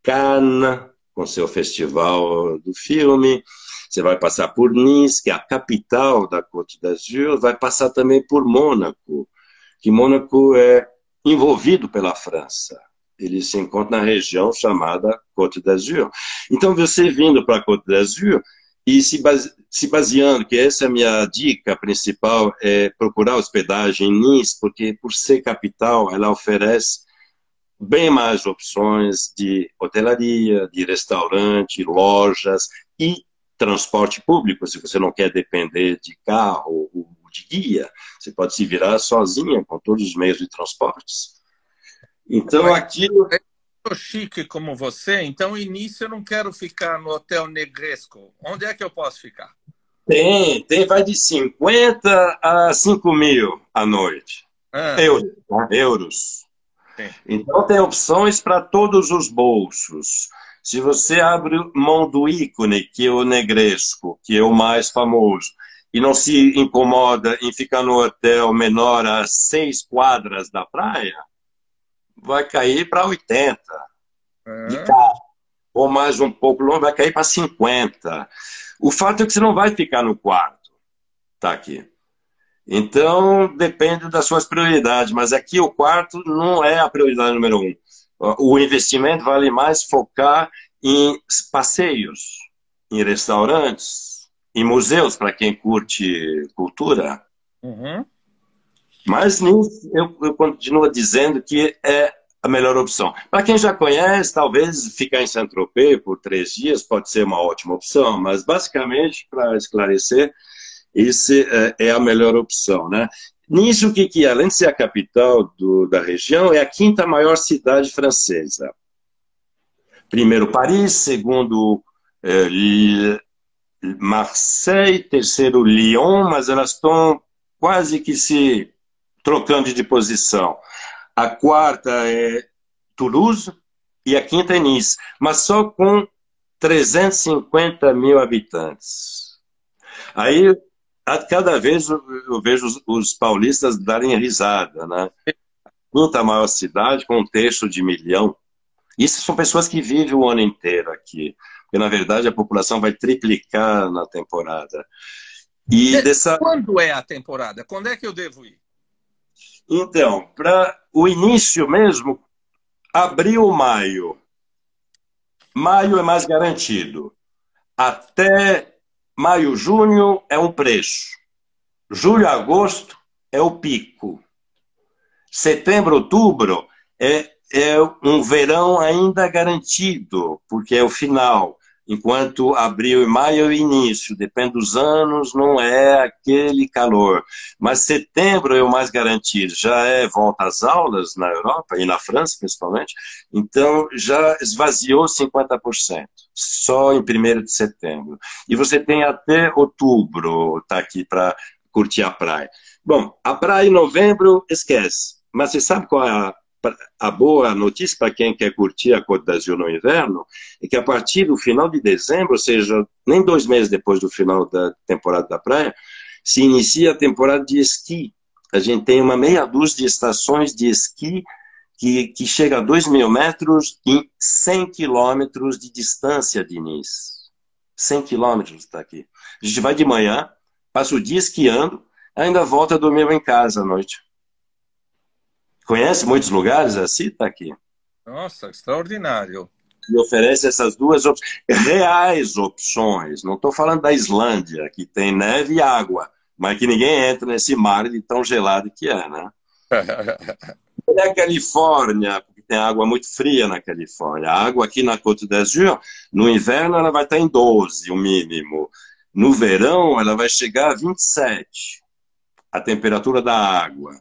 Cannes, com seu festival do filme. Você vai passar por Nice, que é a capital da Côte d'Azur, vai passar também por Mônaco, que Mônaco é envolvido pela França. Ele se encontra na região chamada Côte d'Azur. Então, você vindo para a Côte d'Azur e se, base, se baseando, que essa é a minha dica principal, é procurar hospedagem em Nice, porque por ser capital, ela oferece bem mais opções de hotelaria, de restaurante, lojas e transporte público. Se você não quer depender de carro ou de guia, você pode se virar sozinha com todos os meios de transportes. Então, aqui. Eu chique como você, então, início eu não quero ficar no Hotel Negresco. Onde é que eu posso ficar? Tem, tem, vai de 50 a 5 mil à noite. Ah. Euros. Tá? Euros. Então tem opções para todos os bolsos. Se você abre mão do ícone, que é o negresco, que é o mais famoso, e não se incomoda em ficar no hotel menor a seis quadras da praia, vai cair para 80 é. de carro. Ou mais um pouco longe, vai cair para 50. O fato é que você não vai ficar no quarto. Tá aqui. Então, depende das suas prioridades, mas aqui o quarto não é a prioridade número um. O investimento vale mais focar em passeios, em restaurantes, em museus, para quem curte cultura. Uhum. Mas nisso, eu, eu continuo dizendo que é a melhor opção. Para quem já conhece, talvez ficar em Saint-Tropez por três dias pode ser uma ótima opção, mas basicamente, para esclarecer, esse é, é a melhor opção, né? Nisso, o que, que é? Além de ser a capital do, da região, é a quinta maior cidade francesa. Primeiro Paris, segundo é, Marseille, terceiro Lyon, mas elas estão quase que se trocando de posição. A quarta é Toulouse e a quinta é Nice, mas só com 350 mil habitantes. Aí a cada vez eu vejo os, os paulistas darem risada, né? Quinta maior cidade com um terço de milhão. Isso são pessoas que vivem o ano inteiro aqui. Porque, na verdade, a população vai triplicar na temporada. E dessa... Quando é a temporada? Quando é que eu devo ir? Então, para o início mesmo, abril, maio. Maio é mais garantido. Até Maio, junho é um preço. Julho, agosto é o pico. Setembro, outubro é, é um verão ainda garantido, porque é o final enquanto abril e maio é o início, depende dos anos, não é aquele calor. Mas setembro é o mais garantido, já é volta às aulas na Europa e na França principalmente, então já esvaziou 50%, só em 1 de setembro. E você tem até outubro, tá aqui para curtir a praia. Bom, a praia em novembro, esquece. Mas você sabe qual é a a boa notícia para quem quer curtir a Côte d'Azur no inverno é que a partir do final de dezembro, ou seja, nem dois meses depois do final da temporada da praia, se inicia a temporada de esqui. A gente tem uma meia dúzia de estações de esqui que, que chega a 2 mil metros em 100 quilômetros de distância de Nice. 100 quilômetros está aqui. A gente vai de manhã, passa o dia esquiando, ainda volta a dormir em casa à noite. Conhece muitos lugares assim? Está aqui. Nossa, extraordinário. E oferece essas duas reais opções. Não estou falando da Islândia, que tem neve e água. mas que ninguém entra nesse mar de tão gelado que é, né? A Califórnia, porque tem água muito fria na Califórnia. A água aqui na Côte d'Azur, no inverno ela vai estar em 12, o mínimo. No verão ela vai chegar a 27, a temperatura da água,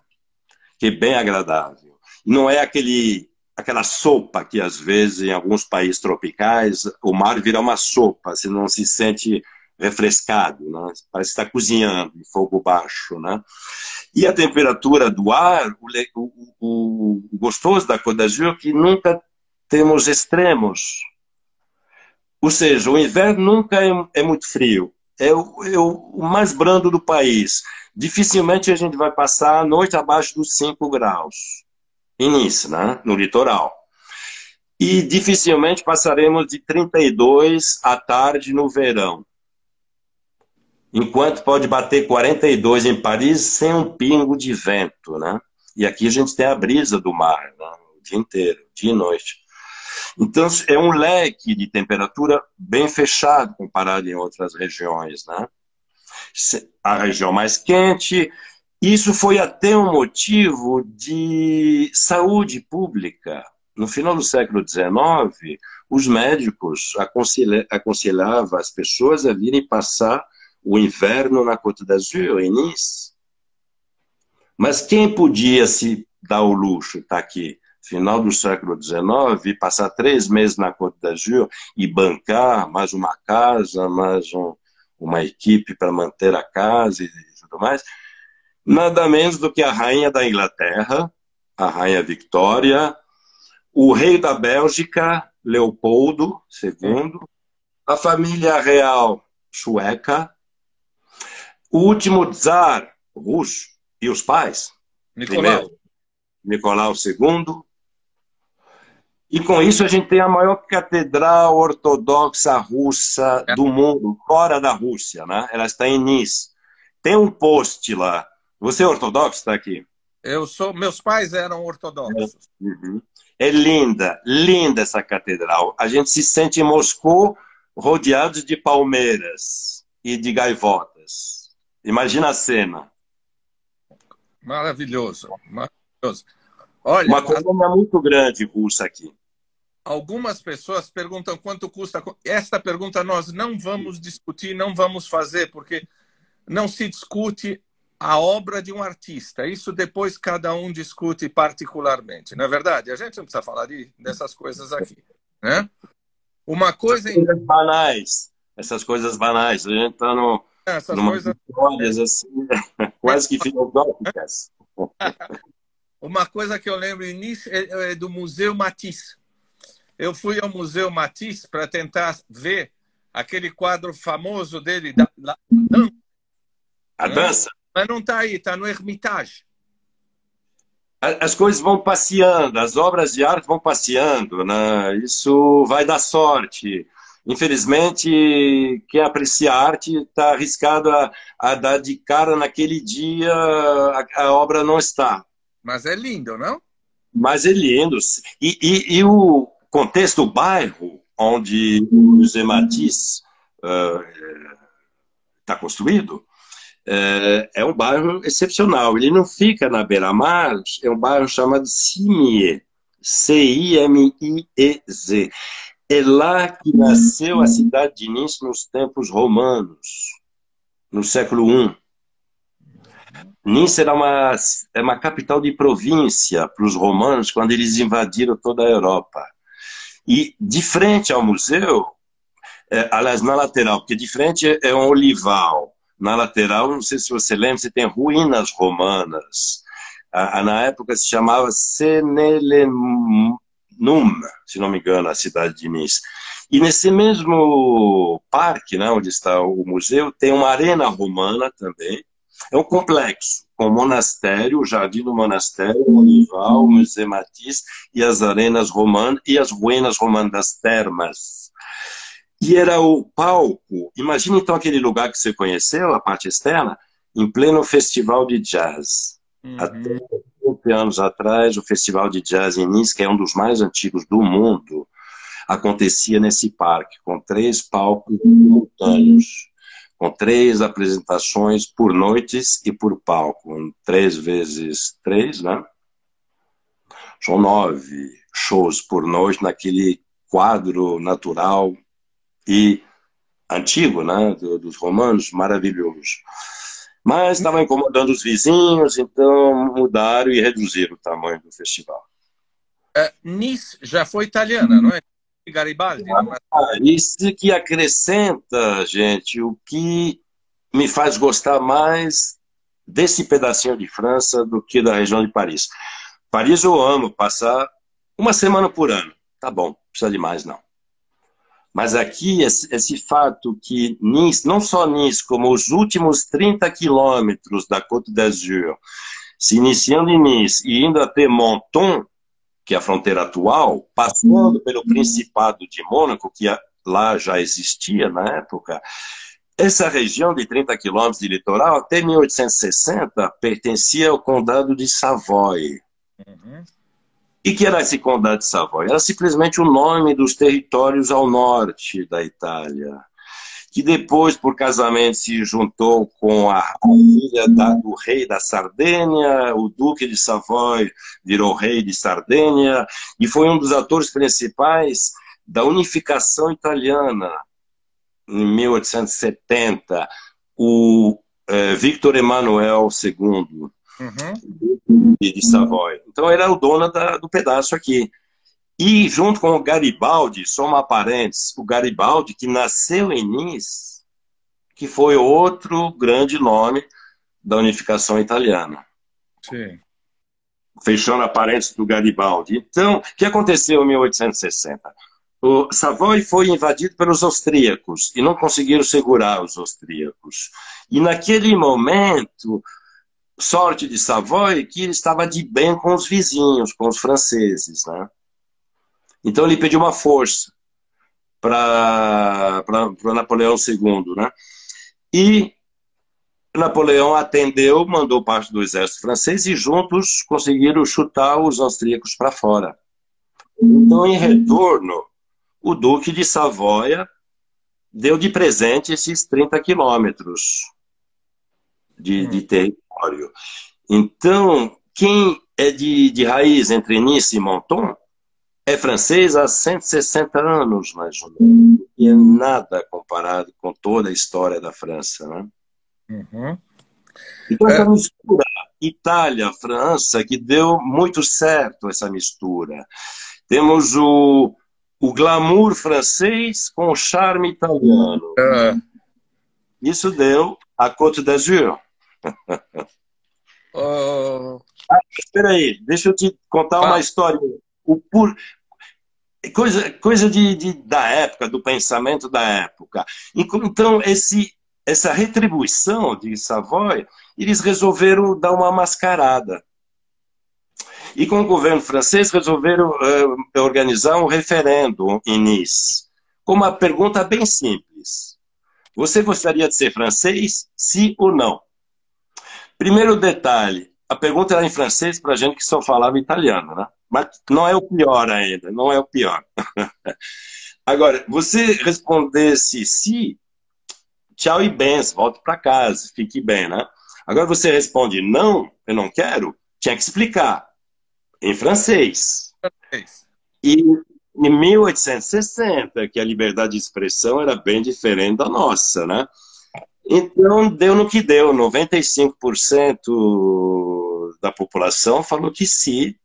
que é bem agradável. Não é aquele aquela sopa que às vezes em alguns países tropicais o mar vira uma sopa, você não se sente refrescado, né? parece estar cozinhando em fogo baixo. Né? E a temperatura do ar, o, o, o gostoso da Côte d'Azur é que nunca temos extremos. Ou seja, o inverno nunca é, é muito frio. É o, é o, mais brando do país. Dificilmente a gente vai passar a noite abaixo dos 5 graus. Nice, né? no litoral. E dificilmente passaremos de 32 à tarde no verão enquanto pode bater 42 em Paris sem um pingo de vento, né? E aqui a gente tem a brisa do mar, né? o dia inteiro, dia e noite. Então é um leque de temperatura bem fechado comparado em outras regiões, né? A região mais quente, isso foi até um motivo de saúde pública. No final do século XIX, os médicos aconselhavam as pessoas a virem passar o inverno na Côte d'Azur, em Nice. Mas quem podia se dar o luxo, está aqui, final do século XIX, passar três meses na Côte d'Azur e bancar mais uma casa, mais um, uma equipe para manter a casa e tudo mais, nada menos do que a rainha da Inglaterra, a rainha Victoria, o rei da Bélgica, Leopoldo II, a família real sueca, o último czar russo e os pais, Nicolau. primeiro, Nicolau II, e com isso a gente tem a maior catedral ortodoxa russa do mundo, fora da Rússia, né? Ela está em Nice. Tem um post lá. Você é ortodoxo? Está aqui. Eu sou. Meus pais eram ortodoxos. Uhum. É linda, linda essa catedral. A gente se sente em Moscou rodeados de palmeiras e de gaivotas. Imagina a cena. Maravilhoso, maravilhoso. Olha, Uma colônia muito grande russa aqui. Algumas pessoas perguntam quanto custa. Esta pergunta nós não vamos discutir, não vamos fazer, porque não se discute a obra de um artista. Isso depois cada um discute particularmente, não é verdade? A gente não precisa falar de, dessas coisas aqui, né? Uma coisa... Essas coisas banais. Essas coisas banais. A gente está no essas Numa coisas. Histórias assim, quase que filosóficas. Uma coisa que eu lembro início é, é do Museu Matisse. Eu fui ao Museu Matisse para tentar ver aquele quadro famoso dele da, da. A dança. Mas não está aí, está no Hermitage. As coisas vão passeando, as obras de arte vão passeando, né? Isso vai dar sorte. Infelizmente, quem aprecia a arte está arriscado a, a, dar de cara naquele dia, a, a, obra não está. Mas é lindo, não? Mas é lindo. E, e, e o contexto do bairro onde o José Matisse está uh, construído uh, é um bairro excepcional. Ele não fica na beira-mar, é um bairro chamado Cimier. C-I-M-I-E-Z. É lá que nasceu a cidade de Nice nos tempos romanos, no século I. Nice era uma, é uma capital de província para os romanos quando eles invadiram toda a Europa. E de frente ao museu, é, aliás, na lateral, porque de frente é um olival. Na lateral, não sei se você lembra, você tem ruínas romanas. na época se chamava Senelenum, Num, se não me engano, a cidade de Nice. E nesse mesmo parque, né, onde está o museu, tem uma arena romana também. É um complexo, com o monastério, o jardim do monastério, o olival, o Museu Matisse e as arenas romanas e as ruínas romanas das termas. E era o palco, imagine então aquele lugar que você conheceu, a parte externa, em pleno festival de jazz. Uhum. Até 20 anos atrás, o Festival de Jazz em Nice, que é um dos mais antigos do mundo, acontecia nesse parque, com três palcos simultâneos, com três apresentações por noites e por palco. Três vezes três, né? São nove shows por noite naquele quadro natural e antigo, né? Dos romanos, maravilhoso. Mas estava incomodando os vizinhos, então mudaram e reduziram o tamanho do festival. É, nice já foi italiana, não é? Garibaldi? É? Ah, isso que acrescenta, gente, o que me faz gostar mais desse pedacinho de França do que da região de Paris. Paris eu amo, passar uma semana por ano. Tá bom, não precisa de mais não. Mas aqui, esse, esse, fato que Nice, não só Nice, como os últimos 30 quilômetros da Côte d'Azur, se iniciando em Nice e indo até Menton, que é a fronteira atual, passando pelo Principado de Mônaco, que lá já existia na época, essa região de 30 quilômetros de litoral, até 1860, pertencia ao Condado de Savoy. Uhum. E que era esse Condado de Savoy? Era simplesmente o nome dos territórios ao norte da Itália, que depois, por casamento, se juntou com a filha da, do rei da Sardenha, o duque de Savoy virou rei de Sardenha, e foi um dos atores principais da unificação italiana em 1870, o é, Victor Emanuel II uhum. de, Savoy. Então era o dono da, do pedaço aqui. E junto com o Garibaldi, soma parentes, o Garibaldi que nasceu em Nice, que foi outro grande nome da unificação italiana. Sim. Fechando a parênteses do Garibaldi. Então, o que aconteceu em 1860? O Savoy foi invadido pelos austríacos e não conseguiram segurar os austríacos. E naquele momento, sorte de Savoy que ele estava de bem com os vizinhos, com os franceses, né? Então ele pediu uma força para Napoleão II, né? E Napoleão atendeu, mandou parte do exército francês e juntos conseguiram chutar os austríacos para fora. Então, em retorno, o Duque de Savoia deu de presente esses 30 quilômetros de, de território. Então, quem é de, de raiz entre Nice e Monton é francês há 160 anos, mais ou menos. E é nada comparado com toda a história da França. Né? Uhum. Então, essa é... mistura Itália-França, que deu muito certo essa mistura. Temos o, o glamour francês com o charme italiano. É... Isso deu a Côte d'Azur. oh... ah, espera aí, deixa eu te contar ah. uma história o por... coisa, coisa de, de, da época, do pensamento da época. Então, esse, essa retribuição de Savoy, eles resolveram dar uma mascarada. E com o governo francês resolveram uh, organizar um referendo em Nice, com uma pergunta bem simples. Você gostaria de ser francês? Sim ou não? Primeiro detalhe, a pergunta era em francês para gente que só falava italiano, né? Mas não é o pior ainda, não é o pior. Agora, você respondesse sim, tchau e bens, volte para casa, fique bem, né? Agora você responde não, eu não quero, tinha que explicar em francês. E em 1860, que a liberdade de expressão era bem diferente da nossa, né? Então, deu no que deu, 95% da população falou que sim,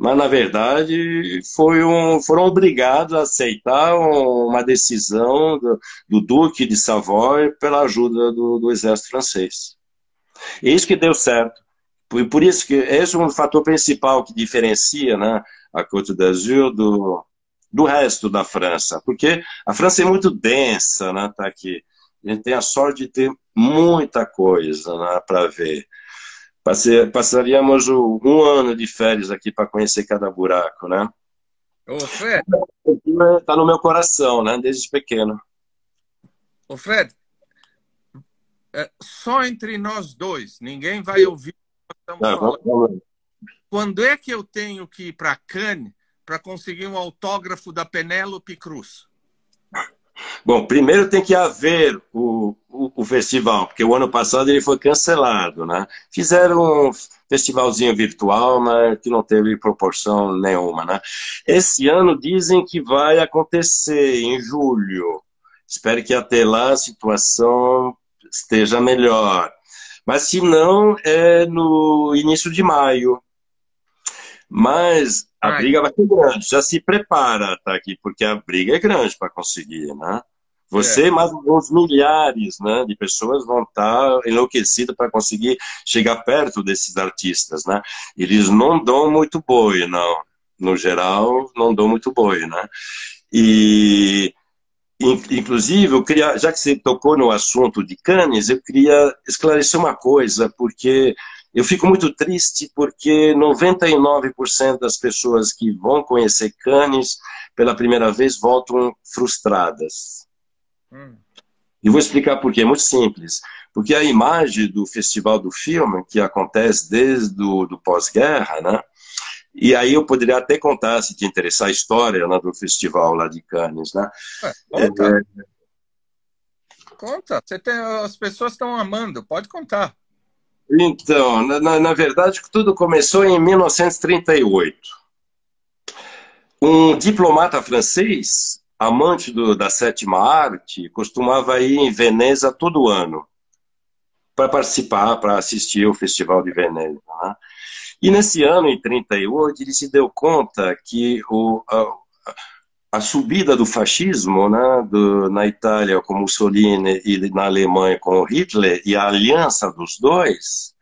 mas na verdade um, foram obrigados a aceitar uma decisão do, do, Duque de Savoy pela ajuda do, do exército francês. E isso que deu certo. Por, por isso que esse é um fator principal que diferencia né, a Côte d'Azur do, do resto da França, porque a França é muito densa, né, tá aqui. A gente tem a sorte de ter muita coisa né, para ver. Passei, passaríamos um ano de férias aqui para conhecer cada buraco, né? Ô, Fred. Está no meu coração, né? Desde pequeno. Ô, Fred, é, só entre nós dois, ninguém vai ouvir Não. Quando é que eu tenho que ir para Cannes para conseguir um autógrafo da Penélope Cruz? Bom, primeiro tem que haver o, o, o, festival, porque o ano passado ele foi cancelado, né? Fizeram um festivalzinho virtual, mas que não teve proporção nenhuma, né? Esse ano dizem que vai acontecer em julho. Espero que até lá a situação esteja melhor. Mas se não, é no início de maio. Mas a briga vai ser grande. Já se prepara, tá aqui, porque a briga é grande para conseguir, né? Você é. mais uns milhares né, de pessoas vão estar enlouquecidas para conseguir chegar perto desses artistas, né? Eles não dão muito boi, não. No geral, não dão muito boi, né? E Inclusive, eu queria, já que você tocou no assunto de Cannes, eu queria esclarecer uma coisa, porque eu fico muito triste porque 99% das pessoas que vão conhecer Cannes pela primeira vez voltam frustradas. Hum. E vou explicar por quê. É muito simples. Porque a imagem do Festival do Filme, que acontece desde o do pós-guerra, né? E aí eu poderia até contar, se te interessar, a história né, do festival lá de Cannes, né? É, conta. É... Conta. Você tem, as pessoas estão amando, pode contar. Então, na, na verdade, tudo começou em 1938. Um diplomata francês, amante do, da sétima arte, costumava ir em Veneza todo ano para participar, para assistir ao Festival de Veneza. Né? E nesse ano, em 38, ele se deu conta que o, a subida do fascismo né, do, na Itália com Mussolini e na Alemanha com Hitler e a aliança dos dois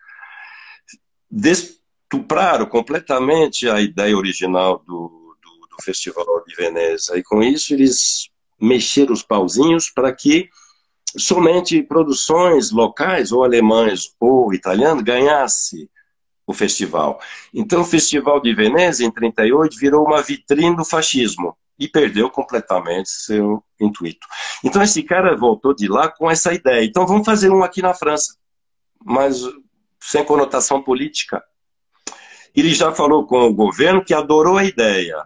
destupraram completamente a ideia original do, do, do Festival de Veneza. E com isso eles mexeram os pauzinhos para que somente produções locais, ou alemães ou italianas, ganhassem o festival. Então, o Festival de Veneza, em 38, virou uma vitrine do fascismo e perdeu completamente seu intuito. Então, esse cara voltou de lá com essa ideia. Então, vamos fazer um aqui na França, mas sem conotação política. Ele já falou com o governo que adorou a ideia.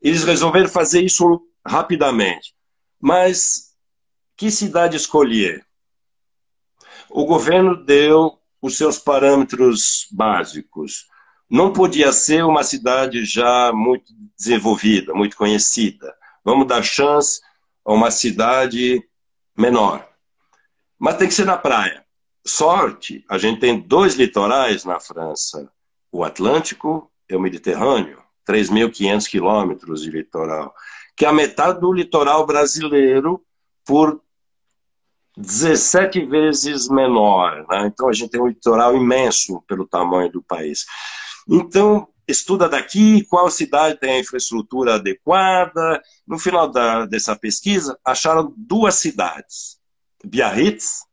Eles resolveram fazer isso rapidamente. Mas que cidade escolher? O governo deu os seus parâmetros básicos. Não podia ser uma cidade já muito desenvolvida, muito conhecida. Vamos dar chance a uma cidade menor. Mas tem que ser na praia. Sorte, a gente tem dois litorais na França: o Atlântico e o Mediterrâneo, 3.500 quilômetros de litoral, que é a metade do litoral brasileiro por 17 vezes menor. Né? Então, a gente tem um litoral imenso pelo tamanho do país. Então, estuda daqui qual cidade tem a infraestrutura adequada. No final da, dessa pesquisa, acharam duas cidades: Biarritz,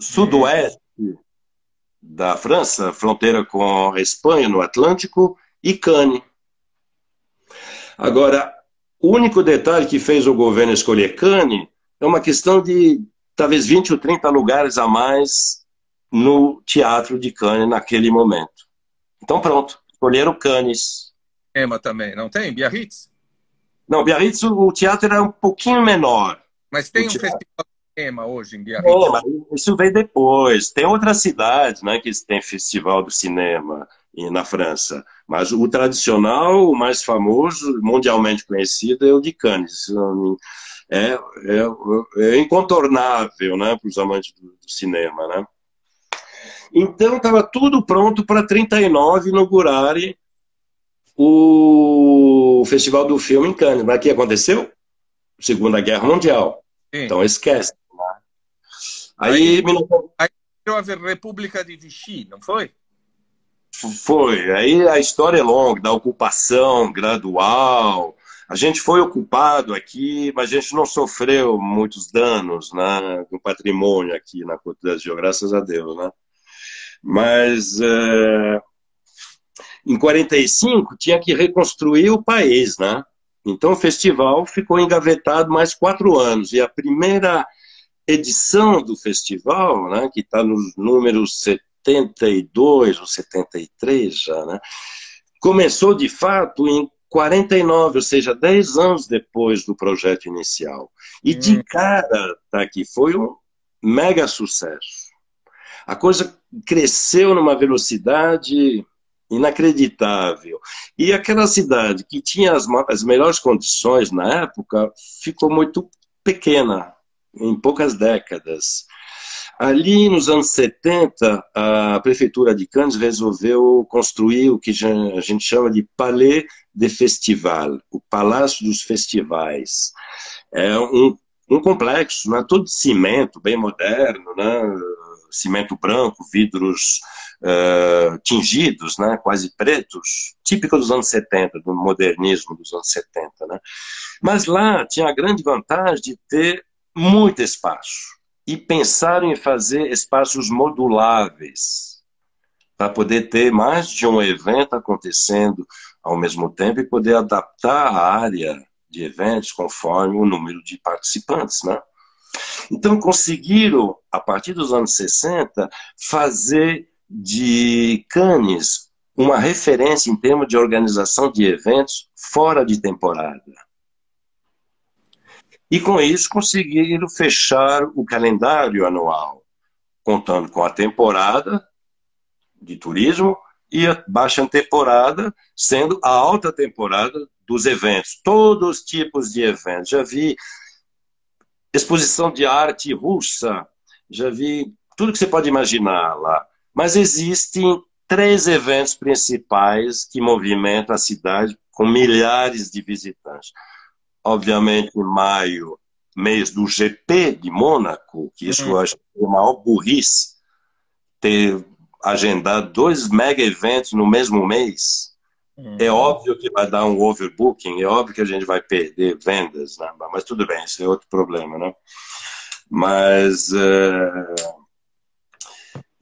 sudoeste da França, fronteira com a Espanha, no Atlântico, e Cannes. Agora, o único detalhe que fez o governo escolher Cannes é uma questão de talvez 20 ou 30 lugares a mais no teatro de Cannes naquele momento. Então pronto, escolheram Cannes. Ema também, não tem? Biarritz? Não, Biarritz o teatro era um pouquinho menor. Mas tem um festival de Ema hoje em Biarritz? É, isso veio depois. Tem outras cidades né, que tem festival do cinema na França. Mas o tradicional, o mais famoso, mundialmente conhecido, é o de Cannes é, é, é incontornável né, para os amantes do, do, cinema. Né? Então estava tudo pronto para 39 inaugurarem o Festival do Filme em Cannes. Mas o que aconteceu? Segunda Guerra Mundial. Sim. Então esquece. Né? Aí, aí, aí a República de Vichy, não foi? Foi. Aí a história é longa, da ocupação gradual, a gente foi ocupado aqui, mas a gente não sofreu muitos danos né, no patrimônio aqui na Côte d'Azur, graças a Deus. Né? Mas é, em 45 tinha que reconstruir o país, né? Então o festival ficou engavetado mais quatro anos. E a primeira edição do festival, né, que está nos números 72 ou 73 já, né, começou de fato em 49, ou seja, 10 anos depois do projeto inicial. E de Hum. cara, tá aqui, foi um mega sucesso. A coisa cresceu numa velocidade inacreditável. E aquela cidade que tinha as, as melhores condições na época ficou muito pequena, em poucas décadas. Ali nos anos 70, a prefeitura de Cannes resolveu construir o que a gente chama de Palais de Festival, o Palácio dos Festivais. É um, um complexo, né, todo de cimento, bem moderno, né, cimento branco, vidros eh, tingidos, né, quase pretos, típico dos anos 70, do modernismo dos anos 70. Né. Mas lá tinha a grande vantagem de ter muito espaço e pensaram em fazer espaços moduláveis para poder ter mais de um evento acontecendo ao mesmo tempo e poder adaptar a área de eventos conforme o número de participantes, né? Então conseguiram, a partir dos anos 60, fazer de Cannes uma referência em termos de organização de eventos fora de temporada. E com isso conseguiram fechar o calendário anual, contando com a temporada de turismo e a baixa temporada sendo a alta temporada dos eventos, todos os tipos de eventos. Já vi exposição de arte russa, já vi tudo que você pode imaginar lá. Mas existem três eventos principais que movimentam a cidade com milhares de visitantes obviamente, em maio, mês do GP de Mônaco, que isso eu acho que é a maior burrice, ter agendado dois mega eventos no mesmo mês. É óbvio que vai dar um overbooking, é óbvio que a gente vai perder vendas, né? mas tudo bem, isso é outro problema, né? Mas. Uh...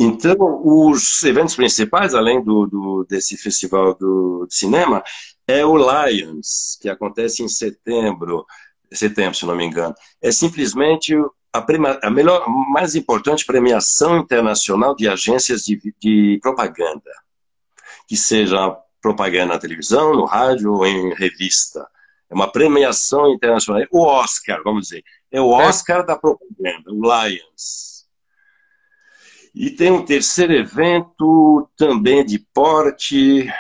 Então, os eventos principais, além do, do, desse festival do, de cinema, é o Lions, que acontece em setembro, setembro, se não me engano. É simplesmente a, prima, a melhor, mais importante premiação internacional de agências de, de propaganda, que seja propaganda na televisão, no rádio ou em revista. É uma premiação internacional. O Oscar, vamos dizer. É o Oscar é. da propaganda, o Lions. E tem um terceiro evento também de porte.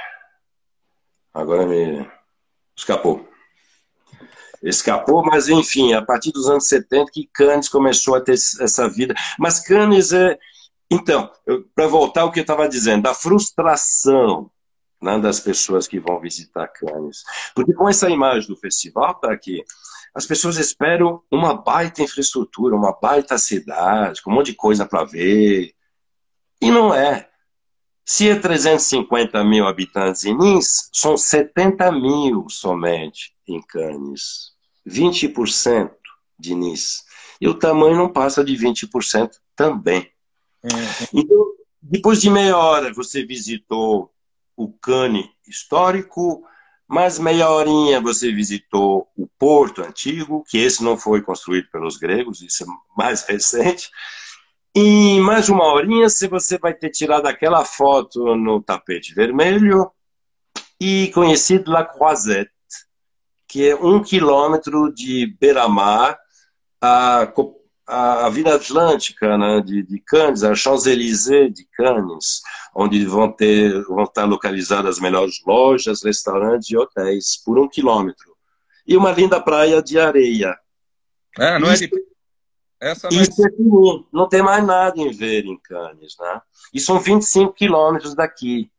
Agora me escapou. Escapou, mas enfim, a partir dos anos 70 que Cannes começou a ter essa vida. Mas Cannes é. Então, para voltar ao que eu estava dizendo, da frustração né, das pessoas que vão visitar Cannes. Porque com essa imagem do festival, tá aqui, as pessoas esperam uma baita infraestrutura, uma baita cidade, com um monte de coisa para ver. E não é. Se é 350 mil habitantes em Nice, são 70 mil somente em Cannes. 20% de Nice. E o tamanho não passa de 20% também. Uhum. Então, depois de meia hora, você visitou o Cane histórico, mais meia horinha você visitou o Porto Antigo, que esse não foi construído pelos gregos, isso é mais recente. E mais uma horinha, se você vai ter tirado aquela foto no tapete vermelho e conhecido La Croisette, que é um quilômetro de beira-mar, a, a Avenida Atlântica né, de, de Cannes, a Champs-Élysées de Cannes, onde vão, ter, vão estar localizadas as melhores lojas, restaurantes e hotéis, por um quilômetro. E uma linda praia de areia. É, não Isso... é de... Essa Isso é fim, não tem mais nada em ver em Cannes, né? E são 25 quilômetros daqui.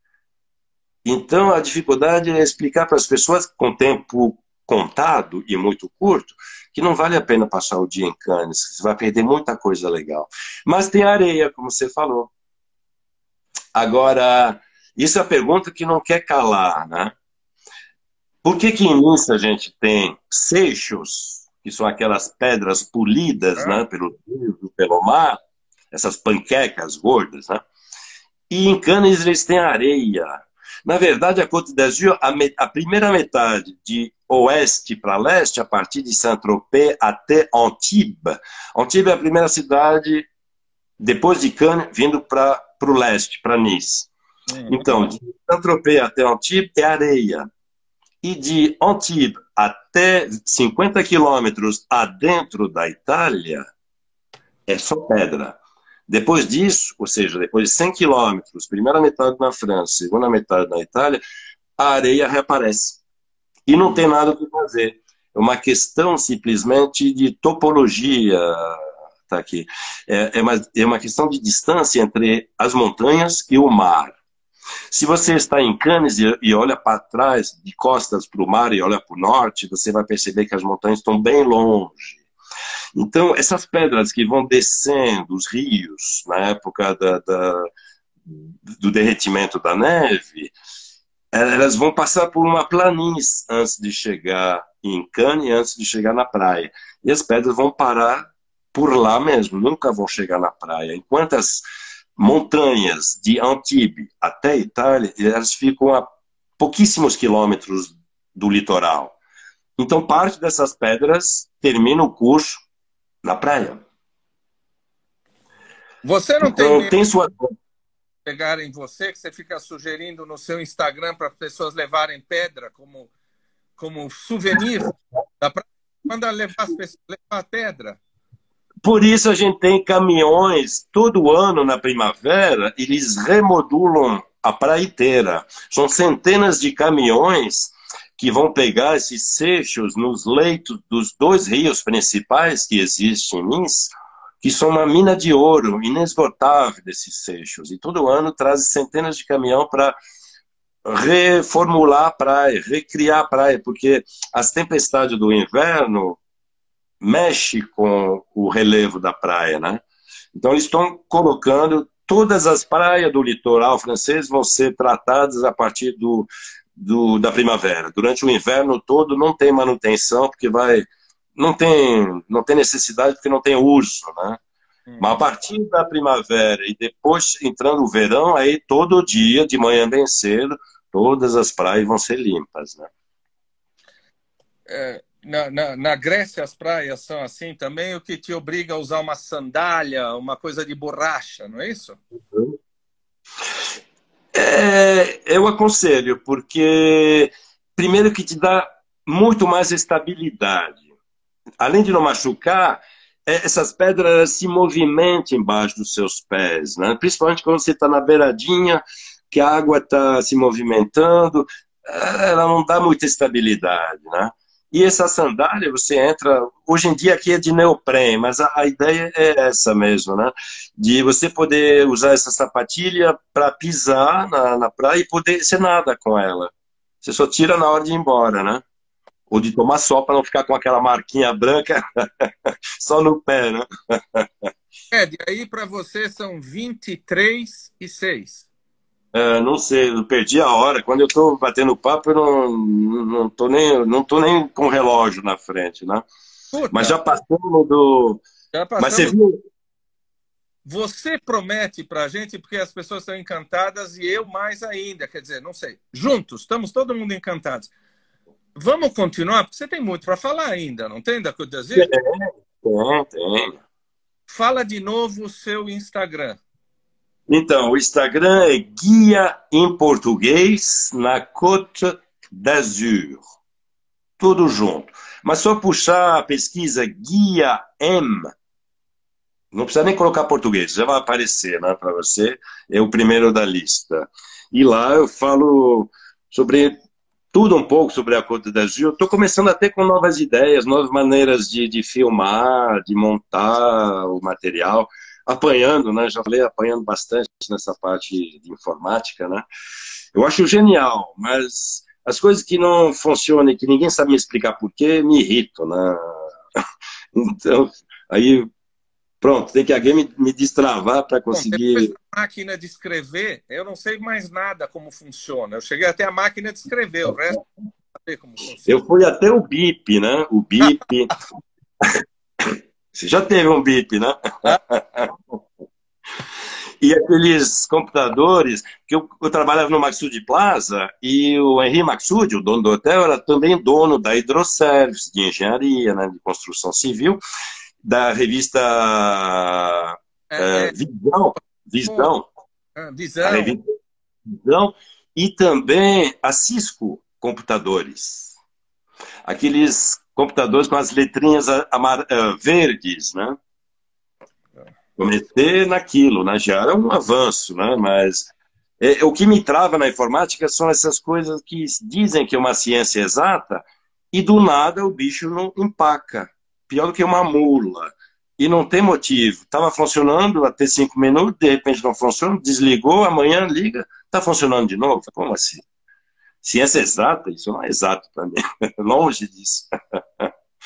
Então, a dificuldade é explicar para as pessoas com tempo contado e muito curto que não vale a pena passar o dia em Cannes, você vai perder muita coisa legal. Mas tem areia, como você falou. Agora, isso é a pergunta que não quer calar, né? Por que que em Nice a gente tem seixos que são aquelas pedras polidas é. né, pelo rio, pelo mar, essas panquecas gordas, né? E em Cannes eles têm areia. Na verdade, a Côte d'Azur, a, a, primeira metade de oeste para leste, a partir de Saint-Tropez até Antibes. Antibes é a primeira cidade, depois de Cannes, vindo para o leste, para Nice. Hum, então, de Saint-Tropez até Antibes é areia. E de Antibes até 50 quilômetros adentro da Itália, é só pedra. Depois disso, ou seja, depois de 100 quilômetros, primeira metade na França, segunda metade na Itália, a areia reaparece. E não tem nada que fazer. É uma questão simplesmente de topologia, tá aqui. É, é, uma, é uma questão de distância entre as montanhas e o mar. Se você está em Cannes e, e olha para trás, de costas para o mar e olha para o norte, você vai perceber que as montanhas estão bem longe. Então, essas pedras que vão descendo os rios na época da, da, do derretimento da neve, elas vão passar por uma planície antes de chegar em Cannes e antes de chegar na praia. E as pedras vão parar por lá mesmo, nunca vão chegar na praia. Enquanto as montanhas de Antibes até Itália, elas ficam a pouquíssimos quilômetros do litoral. Então, parte dessas pedras termina o curso na praia. Você não então, tem, tem sua pegarem você que você fica sugerindo no seu Instagram para as pessoas levarem pedra como como souvenir da praia? Manda levar as pessoas levar pedra. Por isso a gente tem caminhões todo ano na primavera, eles remodulam a praia inteira. São centenas de caminhões que vão pegar esses seixos nos leitos dos dois rios principais que existem em Minas, que são uma mina de ouro inesgotável desses seixos. E todo ano traz centenas de caminhões para reformular a praia, recriar a praia, porque as tempestades do inverno mexe com o relevo da praia, né? Então eles estão colocando todas as praias do litoral francês vão ser tratadas a partir do, do, da primavera. Durante o inverno todo não tem manutenção porque vai não tem não tem necessidade porque não tem uso, né? Hum. Mas a partir da primavera e depois entrando o verão, aí todo dia de manhã bem cedo todas as praias vão ser limpas, né? É, na, na, na, Grécia as praias são assim também, o que te obriga a usar uma sandália, uma coisa de borracha, não é isso? É, eu aconselho, porque primeiro que te dá muito mais estabilidade. Além de não machucar, é, essas pedras se movimentam embaixo dos seus pés, né? principalmente quando você está na beiradinha, que a água está se movimentando, ela não dá muita estabilidade, né? E essa sandália, você entra. Hoje em dia aqui é de neoprene, mas a, a ideia é essa mesmo, né? De você poder usar essa sapatilha para pisar na, na praia e poder. Você nada com ela. Você só tira na hora de ir embora, né? Ou de tomar sol para não ficar com aquela marquinha branca só no pé, né? É, de aí para você são 23 e 6. É, não sei, eu perdi a hora. Quando eu estou batendo papo, eu não, não, tô nem, não tô nem com relógio na frente, né? Puta. Mas já passamos do. Já passamos... Mas você viu? Você promete para a gente, porque as pessoas estão encantadas e eu mais ainda. Quer dizer, não sei. Juntos, estamos todo mundo encantados. Vamos continuar, porque você tem muito para falar ainda, não tem, da Côte d'Azur? Tem, tem. Fala de novo o seu Instagram. Então, o Instagram é Guia em Português na Côte d'Azur. Tudo junto. Mas só puxar a pesquisa Guia M, não precisa nem colocar português, já vai aparecer né, para você. É o primeiro da lista. E lá eu falo sobre tudo um pouco sobre a Côte d'Azur. Estou começando até com novas ideias, novas maneiras de, de filmar, de montar o material apanhando, né? Já falei apanhando bastante nessa parte de informática, né? Eu acho genial, mas as coisas que não funcionam e que ninguém sabe me explicar por quê, me irritam, né? Então, aí, pronto, tem que alguém me, destravar para conseguir. Bom, máquina de escrever, eu não sei mais nada como funciona. Eu cheguei até a máquina de escrever, o resto não sei como funciona. Eu fui até o BIP, né? O BIP. Você já teve um BIP, né? e aqueles computadores, que eu, eu, trabalhava no Maxud Plaza, e o Henri Maxud, o dono do hotel, era também dono da Hidroservice, de engenharia, né, de construção civil, da revista é, é, Visão, Visão, ah, Visão. Visão, e também a Cisco, computadores. Aqueles computadores com as letrinhas amar uh, verdes, né? Comecei naquilo, né? Já era um avanço, né? Mas é, o que me trava na informática são essas coisas que dizem que é uma ciência exata e do nada o bicho não empaca. Pior do que uma mula. E não tem motivo. Estava funcionando até cinco minutos, de repente não funciona, desligou, amanhã liga, está funcionando de novo. Como assim? Ciência exata? Isso não é exato também. Longe disso.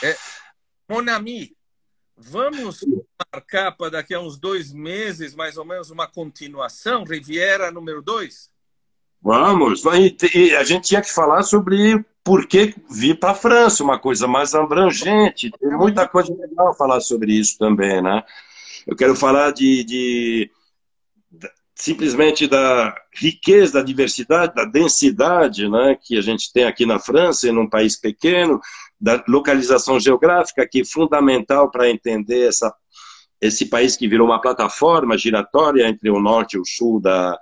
É, Monami, vamos marcar para daqui a uns dois meses, mais ou menos, uma continuação, Riviera número dois? Vamos. E a gente tinha que falar sobre por que vir para a França, uma coisa mais abrangente. Tem muita coisa legal falar sobre isso também, né? Eu quero falar de, de simplesmente da riqueza, da diversidade, da densidade né, que a gente tem aqui na França, em um país pequeno, da localização geográfica, que é fundamental para entender essa, esse país que virou uma plataforma giratória entre o norte e o sul da,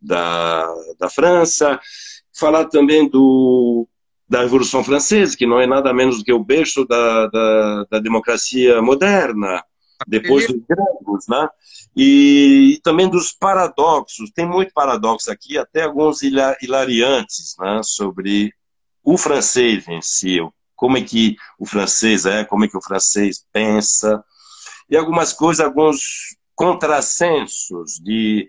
da, da França. Falar também do, da Revolução Francesa, que não é nada menos do que o berço da, da, da democracia moderna, depois dos gregos, né? E também dos paradoxos, tem muito paradoxo aqui, até alguns hilariantes, né? Sobre o francês em si, como é que o francês é, como é que o francês pensa, e algumas coisas, alguns contrassensos de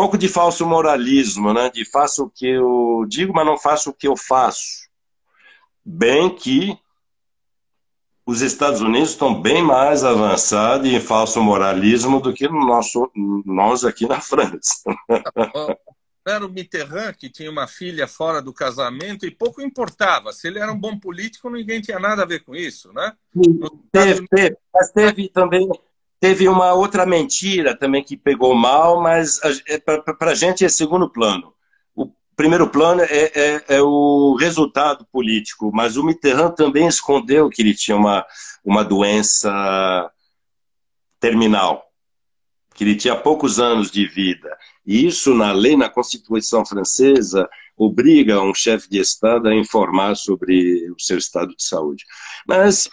pouco de falso moralismo, né? De faço o que eu digo, mas não faço o que eu faço. Bem que os Estados Unidos estão bem mais avançados em falso moralismo do que no nosso, nós aqui na França. Era o Mitterrand que tinha uma filha fora do casamento e pouco importava. Se ele era um bom político, ninguém tinha nada a ver com isso, né? Teve, teve, mas teve também teve uma outra mentira também que pegou mal, mas para a gente é segundo plano primeiro plano é, é, é, o resultado político, mas o Mitterrand também escondeu que ele tinha uma, uma doença terminal, que ele tinha poucos anos de vida. E isso, na lei, na Constituição francesa, obriga um chefe de Estado a informar sobre o seu estado de saúde. Mas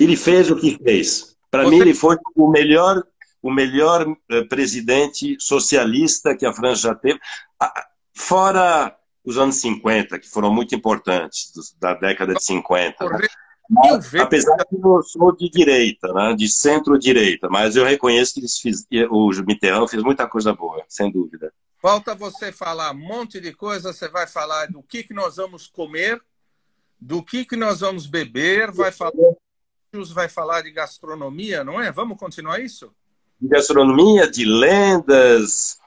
ele fez o que fez. Para Você... mim, ele foi o melhor, o melhor eh, presidente socialista que a França já teve. Fora os anos 50, que foram muito importantes, da década de 50. Né? Mas, apesar de eu sou de direita, né? de centro-direita, mas eu reconheço que eles fiz, o Mitterrand fez muita coisa boa, sem dúvida. Falta você falar um monte de coisa, você vai falar do que, que nós vamos comer, do que, que nós vamos beber, vai falar, vai falar de gastronomia, não é? Vamos continuar isso? De gastronomia, de lendas,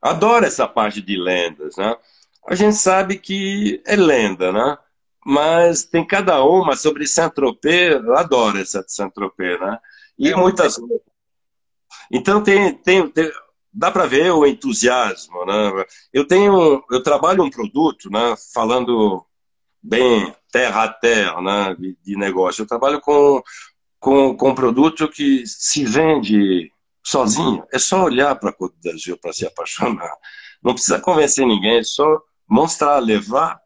Adoro essa parte de lendas, né? A gente sabe que é lenda, né? Mas tem cada uma sobre Saint-Tropez, adoro essa de Saint-Tropez, né? E é muitas Então tem, tem, tem dá para ver o entusiasmo, né? Eu tenho, eu trabalho um produto, né? Falando bem terra a terra, né? De, negócio. Eu trabalho com, com, com um produto que se vende sozinho. É só olhar para a Côte d'Azur para se apaixonar. Não precisa convencer ninguém, é só mostrar, levar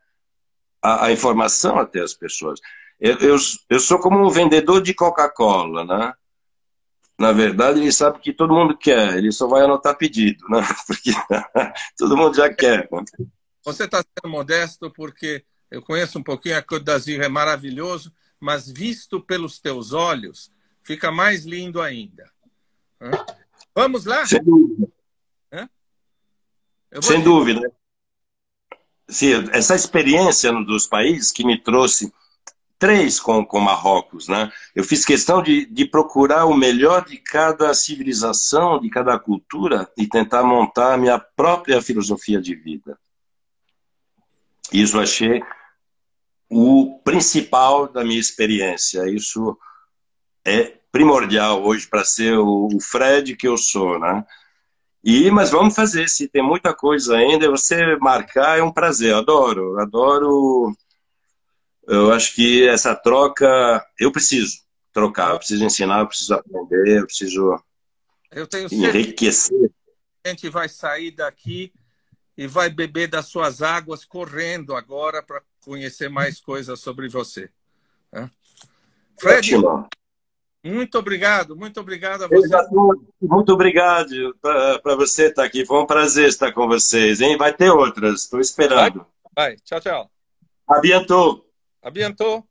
a, a informação até as pessoas. Eu, eu, eu, sou como um vendedor de Coca-Cola, né? Na verdade, ele sabe que todo mundo quer, ele só vai anotar pedido, né? Porque todo mundo já quer. Você está sendo modesto porque eu conheço um pouquinho, a Côte d'Azur é maravilhoso, mas visto pelos teus olhos, fica mais lindo ainda. Vamos lá? Sem dúvida. Sem dúvida. Sim, essa experiência dos países que me trouxe três com, com Marrocos, né? Eu fiz questão de, de procurar o melhor de cada civilização, de cada cultura e tentar montar a minha própria filosofia de vida. Isso achei o principal da minha experiência. Isso é primordial hoje para ser o, Fred que eu sou, né? E, mas vamos fazer, se tem muita coisa ainda, você marcar é um prazer, eu adoro, adoro. Eu acho que essa troca, eu preciso trocar, eu preciso ensinar, eu preciso aprender, eu preciso eu tenho enriquecer. A gente vai sair daqui e vai beber das suas águas correndo agora para conhecer mais coisas sobre você. Né? Fred, Ótimo. muito obrigado, muito obrigado a você. Muito obrigado para você estar aqui. Foi um prazer estar com vocês, hein? Vai ter outras, estou esperando. Vai, tchau, tchau. A bientôt. A bientôt.